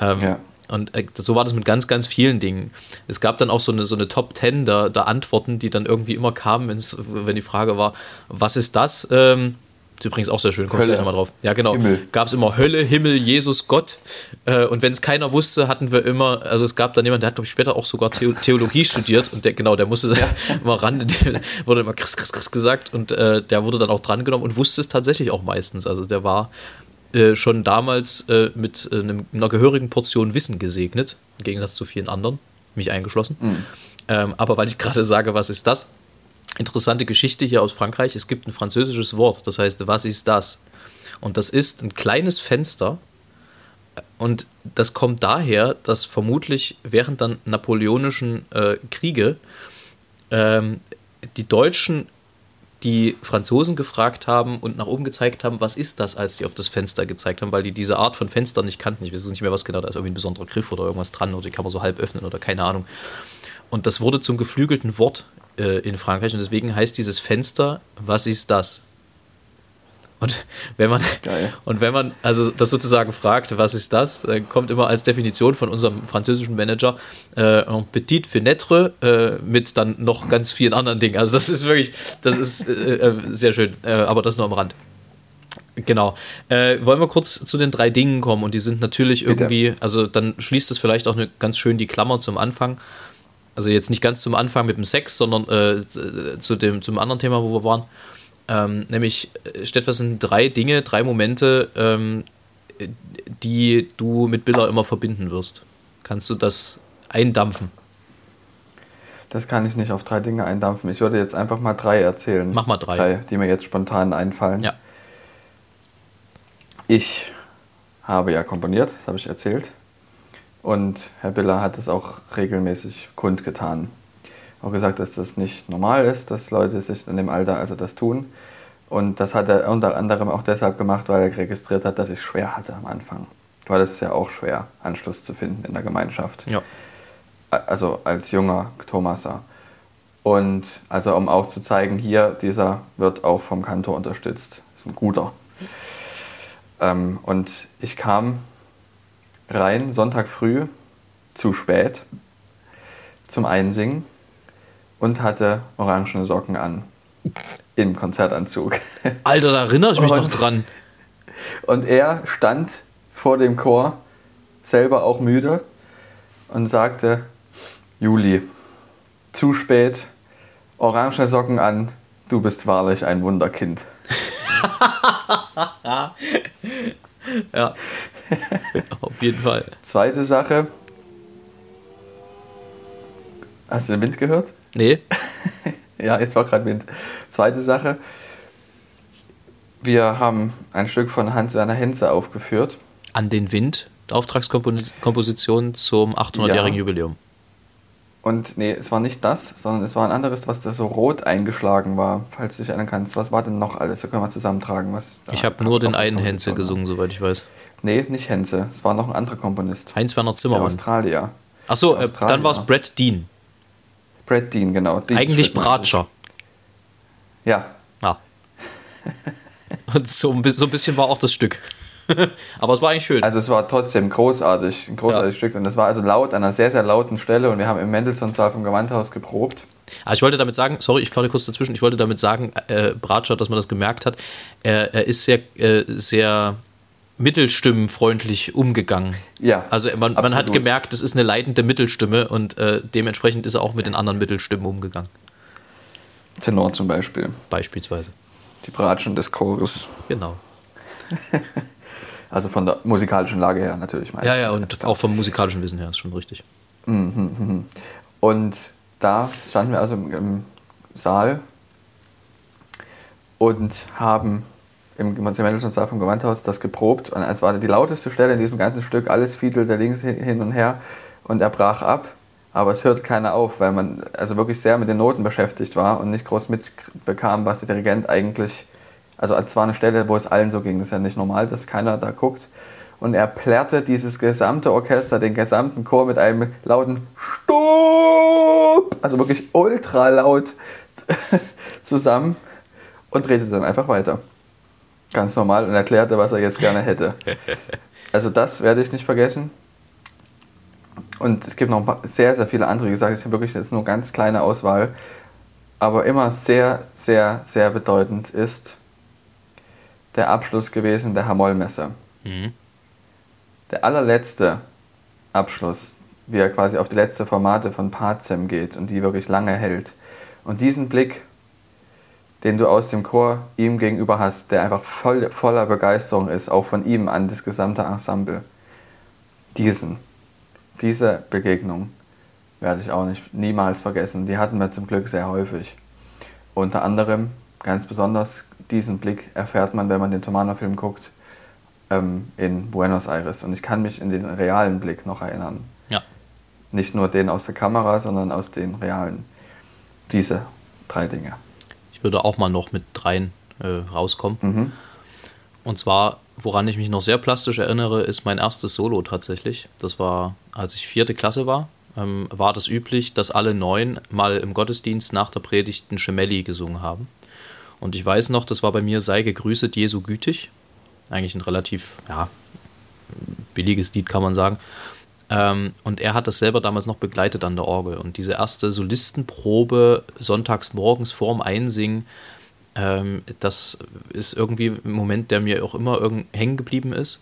Ähm, ja. Und äh, so war das mit ganz, ganz vielen Dingen. Es gab dann auch so eine, so eine Top Ten der, der Antworten, die dann irgendwie immer kamen, wenn die Frage war, was ist das? Ähm, ist übrigens auch sehr schön, kommt gleich nochmal drauf. Ja, genau. Gab es immer Hölle, Himmel, Jesus, Gott. Äh, und wenn es keiner wusste, hatten wir immer, also es gab dann jemanden, der hat, glaube ich, später auch sogar The Theologie studiert und der, genau, der musste ja. immer ran, wurde immer krass, krass, krass gesagt und äh, der wurde dann auch drangenommen und wusste es tatsächlich auch meistens. Also der war äh, schon damals äh, mit äh, einem, einer gehörigen Portion Wissen gesegnet, im Gegensatz zu vielen anderen, mich eingeschlossen. Mhm. Ähm, aber weil ich gerade sage, was ist das? Interessante Geschichte hier aus Frankreich. Es gibt ein französisches Wort, das heißt, was ist das? Und das ist ein kleines Fenster. Und das kommt daher, dass vermutlich während der napoleonischen äh, Kriege ähm, die Deutschen die Franzosen gefragt haben und nach oben gezeigt haben, was ist das, als die auf das Fenster gezeigt haben, weil die diese Art von Fenster nicht kannten. Ich weiß nicht mehr, was genau, da ist irgendwie ein besonderer Griff oder irgendwas dran oder die kann man so halb öffnen oder keine Ahnung. Und das wurde zum geflügelten Wort äh, in Frankreich und deswegen heißt dieses Fenster, was ist das? Und wenn man, Geil. und wenn man also das sozusagen fragt, was ist das, dann kommt immer als Definition von unserem französischen Manager äh, un petit fenêtre äh, mit dann noch ganz vielen anderen Dingen. Also das ist wirklich, das ist äh, äh sehr schön, äh, aber das nur am Rand. Genau. Äh, wollen wir kurz zu den drei Dingen kommen und die sind natürlich irgendwie, Bitte. also dann schließt es vielleicht auch eine, ganz schön die Klammer zum Anfang also jetzt nicht ganz zum Anfang mit dem Sex, sondern äh, zu dem, zum anderen Thema, wo wir waren. Ähm, nämlich, äh, Stefan, sind drei Dinge, drei Momente, ähm, die du mit Biller immer verbinden wirst. Kannst du das eindampfen? Das kann ich nicht auf drei Dinge eindampfen. Ich würde jetzt einfach mal drei erzählen. Mach mal drei. drei die mir jetzt spontan einfallen. Ja. Ich habe ja komponiert, das habe ich erzählt. Und Herr Biller hat es auch regelmäßig kundgetan. Auch gesagt, dass das nicht normal ist, dass Leute sich in dem Alter also das tun. Und das hat er unter anderem auch deshalb gemacht, weil er registriert hat, dass ich es schwer hatte am Anfang. Weil es ist ja auch schwer, Anschluss zu finden in der Gemeinschaft. Ja. Also als junger Thomaser. Und also um auch zu zeigen, hier, dieser wird auch vom Kantor unterstützt. Ist ein guter. Ähm, und ich kam rein Sonntag früh, zu spät, zum Einsingen und hatte orangene Socken an. Im Konzertanzug. Alter, da erinnere ich mich Und- noch dran. Und er stand vor dem Chor, selber auch müde, und sagte: Juli, zu spät, orangene Socken an, du bist wahrlich ein Wunderkind. Ja. Auf jeden Fall. Zweite Sache. Hast du den Wind gehört? Nee, Ja, jetzt war gerade Wind. Zweite Sache. Wir haben ein Stück von Hans-Werner Henze aufgeführt. an den Wind. Auftragskomposition zum 800-jährigen Ja. Jubiläum. Und nee, es war nicht das, sondern es war ein anderes, was da so rot eingeschlagen war, falls du dich erinnern kannst. Was war denn noch alles? Da können wir zusammentragen. Was Ich habe nur den einen Henze gesungen, soweit ich weiß. Nee, nicht Henze. Es war noch ein anderer Komponist. Heinz-Werner Der Zimmermann. Australier. Achso, äh, dann war es Brad Dean. Brad Dean, genau. Die Eigentlich Bratscher. Ja, Ja. Und so, so ein bisschen war auch das Stück. Aber es war eigentlich schön. Also es war trotzdem großartig, ein großartiges Ja. Stück. Und es war also laut, an einer sehr, sehr lauten Stelle. Und wir haben im Mendelssohn-Saal vom Gewandhaus geprobt. Aber ich wollte damit sagen, sorry, ich falle kurz dazwischen, ich wollte damit sagen, äh, Bratscher, dass man das gemerkt hat, er, er ist sehr, äh, sehr mittelstimmenfreundlich umgegangen. Ja, Also man, man hat gemerkt, das ist eine leitende Mittelstimme und äh, dementsprechend ist er auch mit den anderen Mittelstimmen umgegangen. Tenor zum Beispiel. Beispielsweise. Die Bratschen des Chores. Genau. Also von der musikalischen Lage her natürlich. Ja, ja, und auch vom musikalischen Wissen her ist schon richtig. Und da standen wir also im Saal und haben im Mendelssohn-Saal vom Gewandhaus das geprobt. Und es war die lauteste Stelle in diesem ganzen Stück. Alles fiedelte links hin und her und er brach ab. Aber es hört keiner auf, weil man also wirklich sehr mit den Noten beschäftigt war und nicht groß mitbekam, was der Dirigent eigentlich. Also es war eine Stelle, wo es allen so ging. Das ist ja nicht normal, dass keiner da guckt. Und er plärrte dieses gesamte Orchester, den gesamten Chor mit einem lauten Stopp, also wirklich ultra laut zusammen und redete dann einfach weiter. Ganz normal und erklärte, was er jetzt gerne hätte. Also das werde ich nicht vergessen. Und es gibt noch paar, sehr, sehr viele andere. Wie gesagt, es ist wirklich jetzt nur ganz kleine Auswahl. Aber immer sehr, sehr, sehr bedeutend ist der Abschluss gewesen der Hamollmesse. Mhm. Der allerletzte Abschluss, wie er quasi auf die letzte Formate von Pazem geht und die wirklich lange hält. Und diesen Blick, den du aus dem Chor ihm gegenüber hast, der einfach voll, voller Begeisterung ist, auch von ihm an das gesamte Ensemble. Diesen, diese Begegnung werde ich auch nicht niemals vergessen. Die hatten wir zum Glück sehr häufig. Unter anderem, ganz besonders, diesen Blick erfährt man, wenn man den Tomano-Film guckt, ähm, in Buenos Aires. Und ich kann mich in den realen Blick noch erinnern. Ja. Nicht nur den aus der Kamera, sondern aus den realen. Diese drei Dinge. Ich würde auch mal noch mit dreien äh, rauskommen. Mhm. Und zwar, woran ich mich noch sehr plastisch erinnere, ist mein erstes Solo tatsächlich. Das war, als ich vierte Klasse war, ähm, war das üblich, dass alle neun mal im Gottesdienst nach der Predigt ein Schemelli gesungen haben. Und ich weiß noch, das war bei mir Sei gegrüßet, Jesu gütig. Eigentlich ein relativ, ja, billiges Lied, kann man sagen. Ähm, und er hat das selber damals noch begleitet an der Orgel. Und diese erste Solistenprobe sonntags morgens vorm Einsingen, ähm, das ist irgendwie ein Moment, der mir auch immer hängen geblieben ist.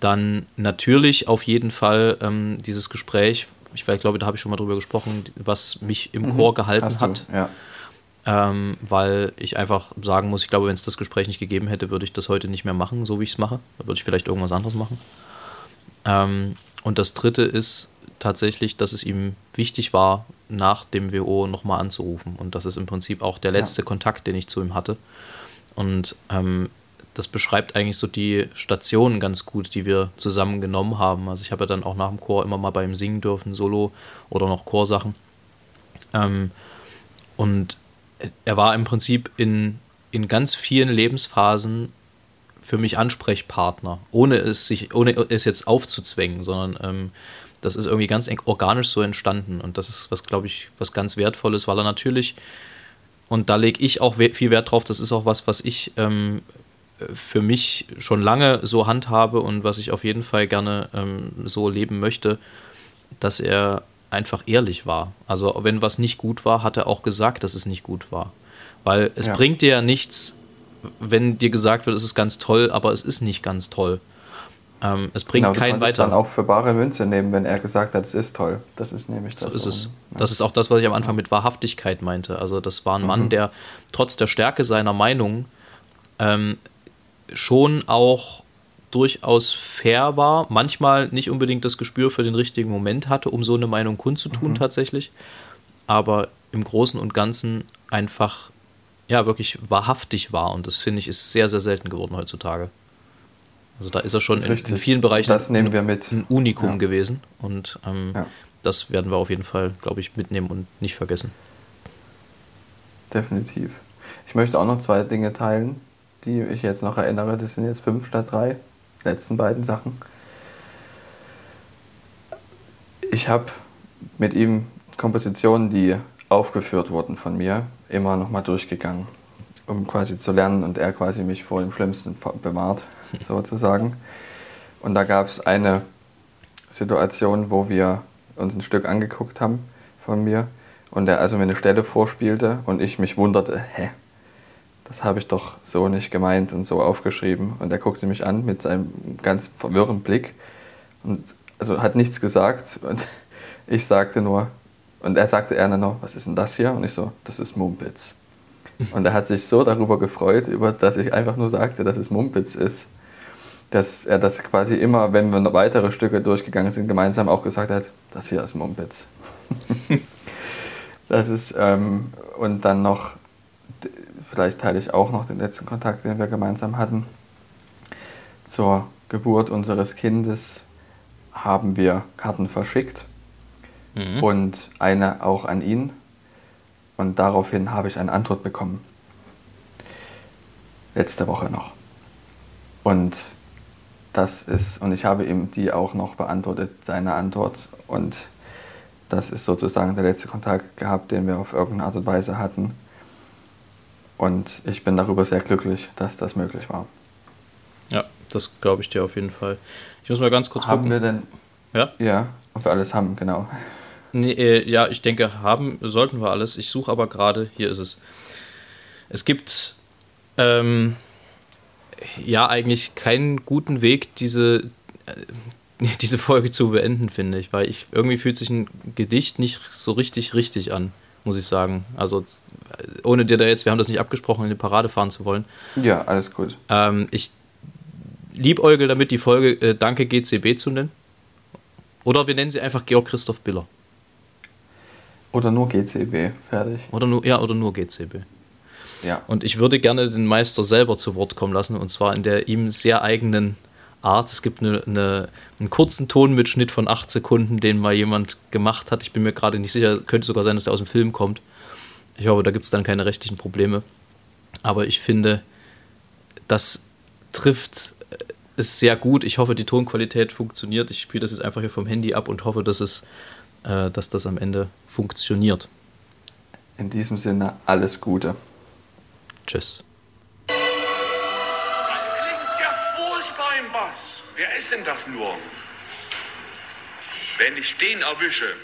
Dann natürlich auf jeden Fall ähm, dieses Gespräch, ich weiß, glaube, da habe ich schon mal drüber gesprochen, was mich im Chor gehalten Mhm. Hast du, hat Ja. ähm, weil ich einfach sagen muss, ich glaube, wenn es das Gespräch nicht gegeben hätte, würde ich das heute nicht mehr machen, so wie ich es mache. Da würde ich vielleicht irgendwas anderes machen. Und das Dritte ist tatsächlich, dass es ihm wichtig war, nach dem WO nochmal anzurufen. Und das ist im Prinzip auch der letzte Kontakt, den ich zu ihm hatte. Und ähm, das beschreibt eigentlich so die Stationen ganz gut, die wir zusammen genommen haben. Also ich habe ja dann auch nach dem Chor immer mal beim Singen dürfen, Solo oder noch Chorsachen. Ähm, und er war im Prinzip in, in ganz vielen Lebensphasen für mich Ansprechpartner, ohne es sich, ohne es jetzt aufzuzwängen, sondern ähm, das ist irgendwie ganz organisch so entstanden. Und das ist was, glaube ich, was ganz Wertvolles, weil er natürlich, und da lege ich auch viel Wert drauf, das ist auch was, was ich ähm, für mich schon lange so handhabe und was ich auf jeden Fall gerne ähm, so leben möchte, dass er einfach ehrlich war. Also wenn was nicht gut war, hat er auch gesagt, dass es nicht gut war. Weil es ja. bringt dir ja nichts, wenn dir gesagt wird, es ist ganz toll, aber es ist nicht ganz toll. Ähm, es bringt genau, keinen weiter. dann auch für bare Münze nehmen, wenn er gesagt hat, es ist toll. Das ist nämlich das. So ist es. Ja. Das ist auch das, was ich am Anfang mit Wahrhaftigkeit meinte. Also das war ein mhm. Mann, der trotz der Stärke seiner Meinung ähm, schon auch durchaus fair war, manchmal nicht unbedingt das Gespür für den richtigen Moment hatte, um so eine Meinung kundzutun mhm. tatsächlich, aber im Großen und Ganzen einfach ja wirklich wahrhaftig war und das finde ich ist sehr, sehr selten geworden heutzutage. Also da ist er schon ist in, in, vielen Bereichen das nehmen wir mit. ein Unikum ja. gewesen und ähm, ja. das werden wir auf jeden Fall, glaube ich, mitnehmen und nicht vergessen. Definitiv. Ich möchte auch noch zwei Dinge teilen, die ich jetzt noch erinnere. Das sind jetzt fünf statt drei, letzten beiden Sachen. Ich habe mit ihm Kompositionen, die aufgeführt wurden von mir, immer nochmal durchgegangen, um quasi zu lernen und er quasi mich vor dem Schlimmsten bewahrt, sozusagen. Und da gab es eine Situation, wo wir uns ein Stück angeguckt haben von mir und er also mir eine Stelle vorspielte und ich mich wunderte, hä, das habe ich doch so nicht gemeint und so aufgeschrieben. Und er guckte mich an mit seinem ganz verwirrenden Blick und also hat nichts gesagt und ich sagte nur, und er sagte er dann noch, was ist denn das hier? Und ich so, das ist Mumpitz. Und er hat sich so darüber gefreut, über, dass ich einfach nur sagte, dass es Mumpitz ist, dass er das quasi immer, wenn wir noch weitere Stücke durchgegangen sind, gemeinsam auch gesagt hat, das hier ist Mumpitz. das ist, ähm, und dann noch, vielleicht teile ich auch noch den letzten Kontakt, den wir gemeinsam hatten. Zur Geburt unseres Kindes haben wir Karten verschickt mhm. und eine auch an ihn. Und daraufhin habe ich eine Antwort bekommen. Letzte Woche noch. Und das ist, und ich habe ihm die auch noch beantwortet, seine Antwort. Und das ist sozusagen der letzte Kontakt gehabt, den wir auf irgendeine Art und Weise hatten. Und ich bin darüber sehr glücklich, dass das möglich war. Ja, das glaube ich dir auf jeden Fall. Ich muss mal ganz kurz haben gucken. Haben wir denn? Ja? Ja, ob wir alles haben, genau. Nee, äh, ja, ich denke, haben sollten wir alles. Ich suche aber gerade, hier ist es. Es gibt ähm, ja eigentlich keinen guten Weg, diese, äh, diese Folge zu beenden, finde ich, weil ich irgendwie fühlt sich ein Gedicht nicht so richtig richtig an, muss ich sagen. Also ohne dir da jetzt, wir haben das nicht abgesprochen, in die Parade fahren zu wollen. Ja, alles gut. Ähm, ich liebäugel damit, die Folge äh, Danke GCB zu nennen. Oder wir nennen sie einfach Georg Christoph Biller. Oder nur GCB, fertig. Oder nur, ja, oder nur GCB. Ja. Und ich würde gerne den Meister selber zu Wort kommen lassen, und zwar in der ihm sehr eigenen Art. Es gibt eine, eine, einen kurzen Tonmitschnitt von acht Sekunden, den mal jemand gemacht hat. Ich bin mir gerade nicht sicher, könnte sogar sein, dass der aus dem Film kommt. Ich hoffe, da gibt es dann keine rechtlichen Probleme. Aber ich finde, das trifft es sehr gut. Ich hoffe, die Tonqualität funktioniert. Ich spiele das jetzt einfach hier vom Handy ab und hoffe, dass es äh, dass das am Ende funktioniert. In diesem Sinne alles Gute. Tschüss. Das klingt ja furchtbar im Bass. Wer ist denn das nur? Wenn ich den erwische,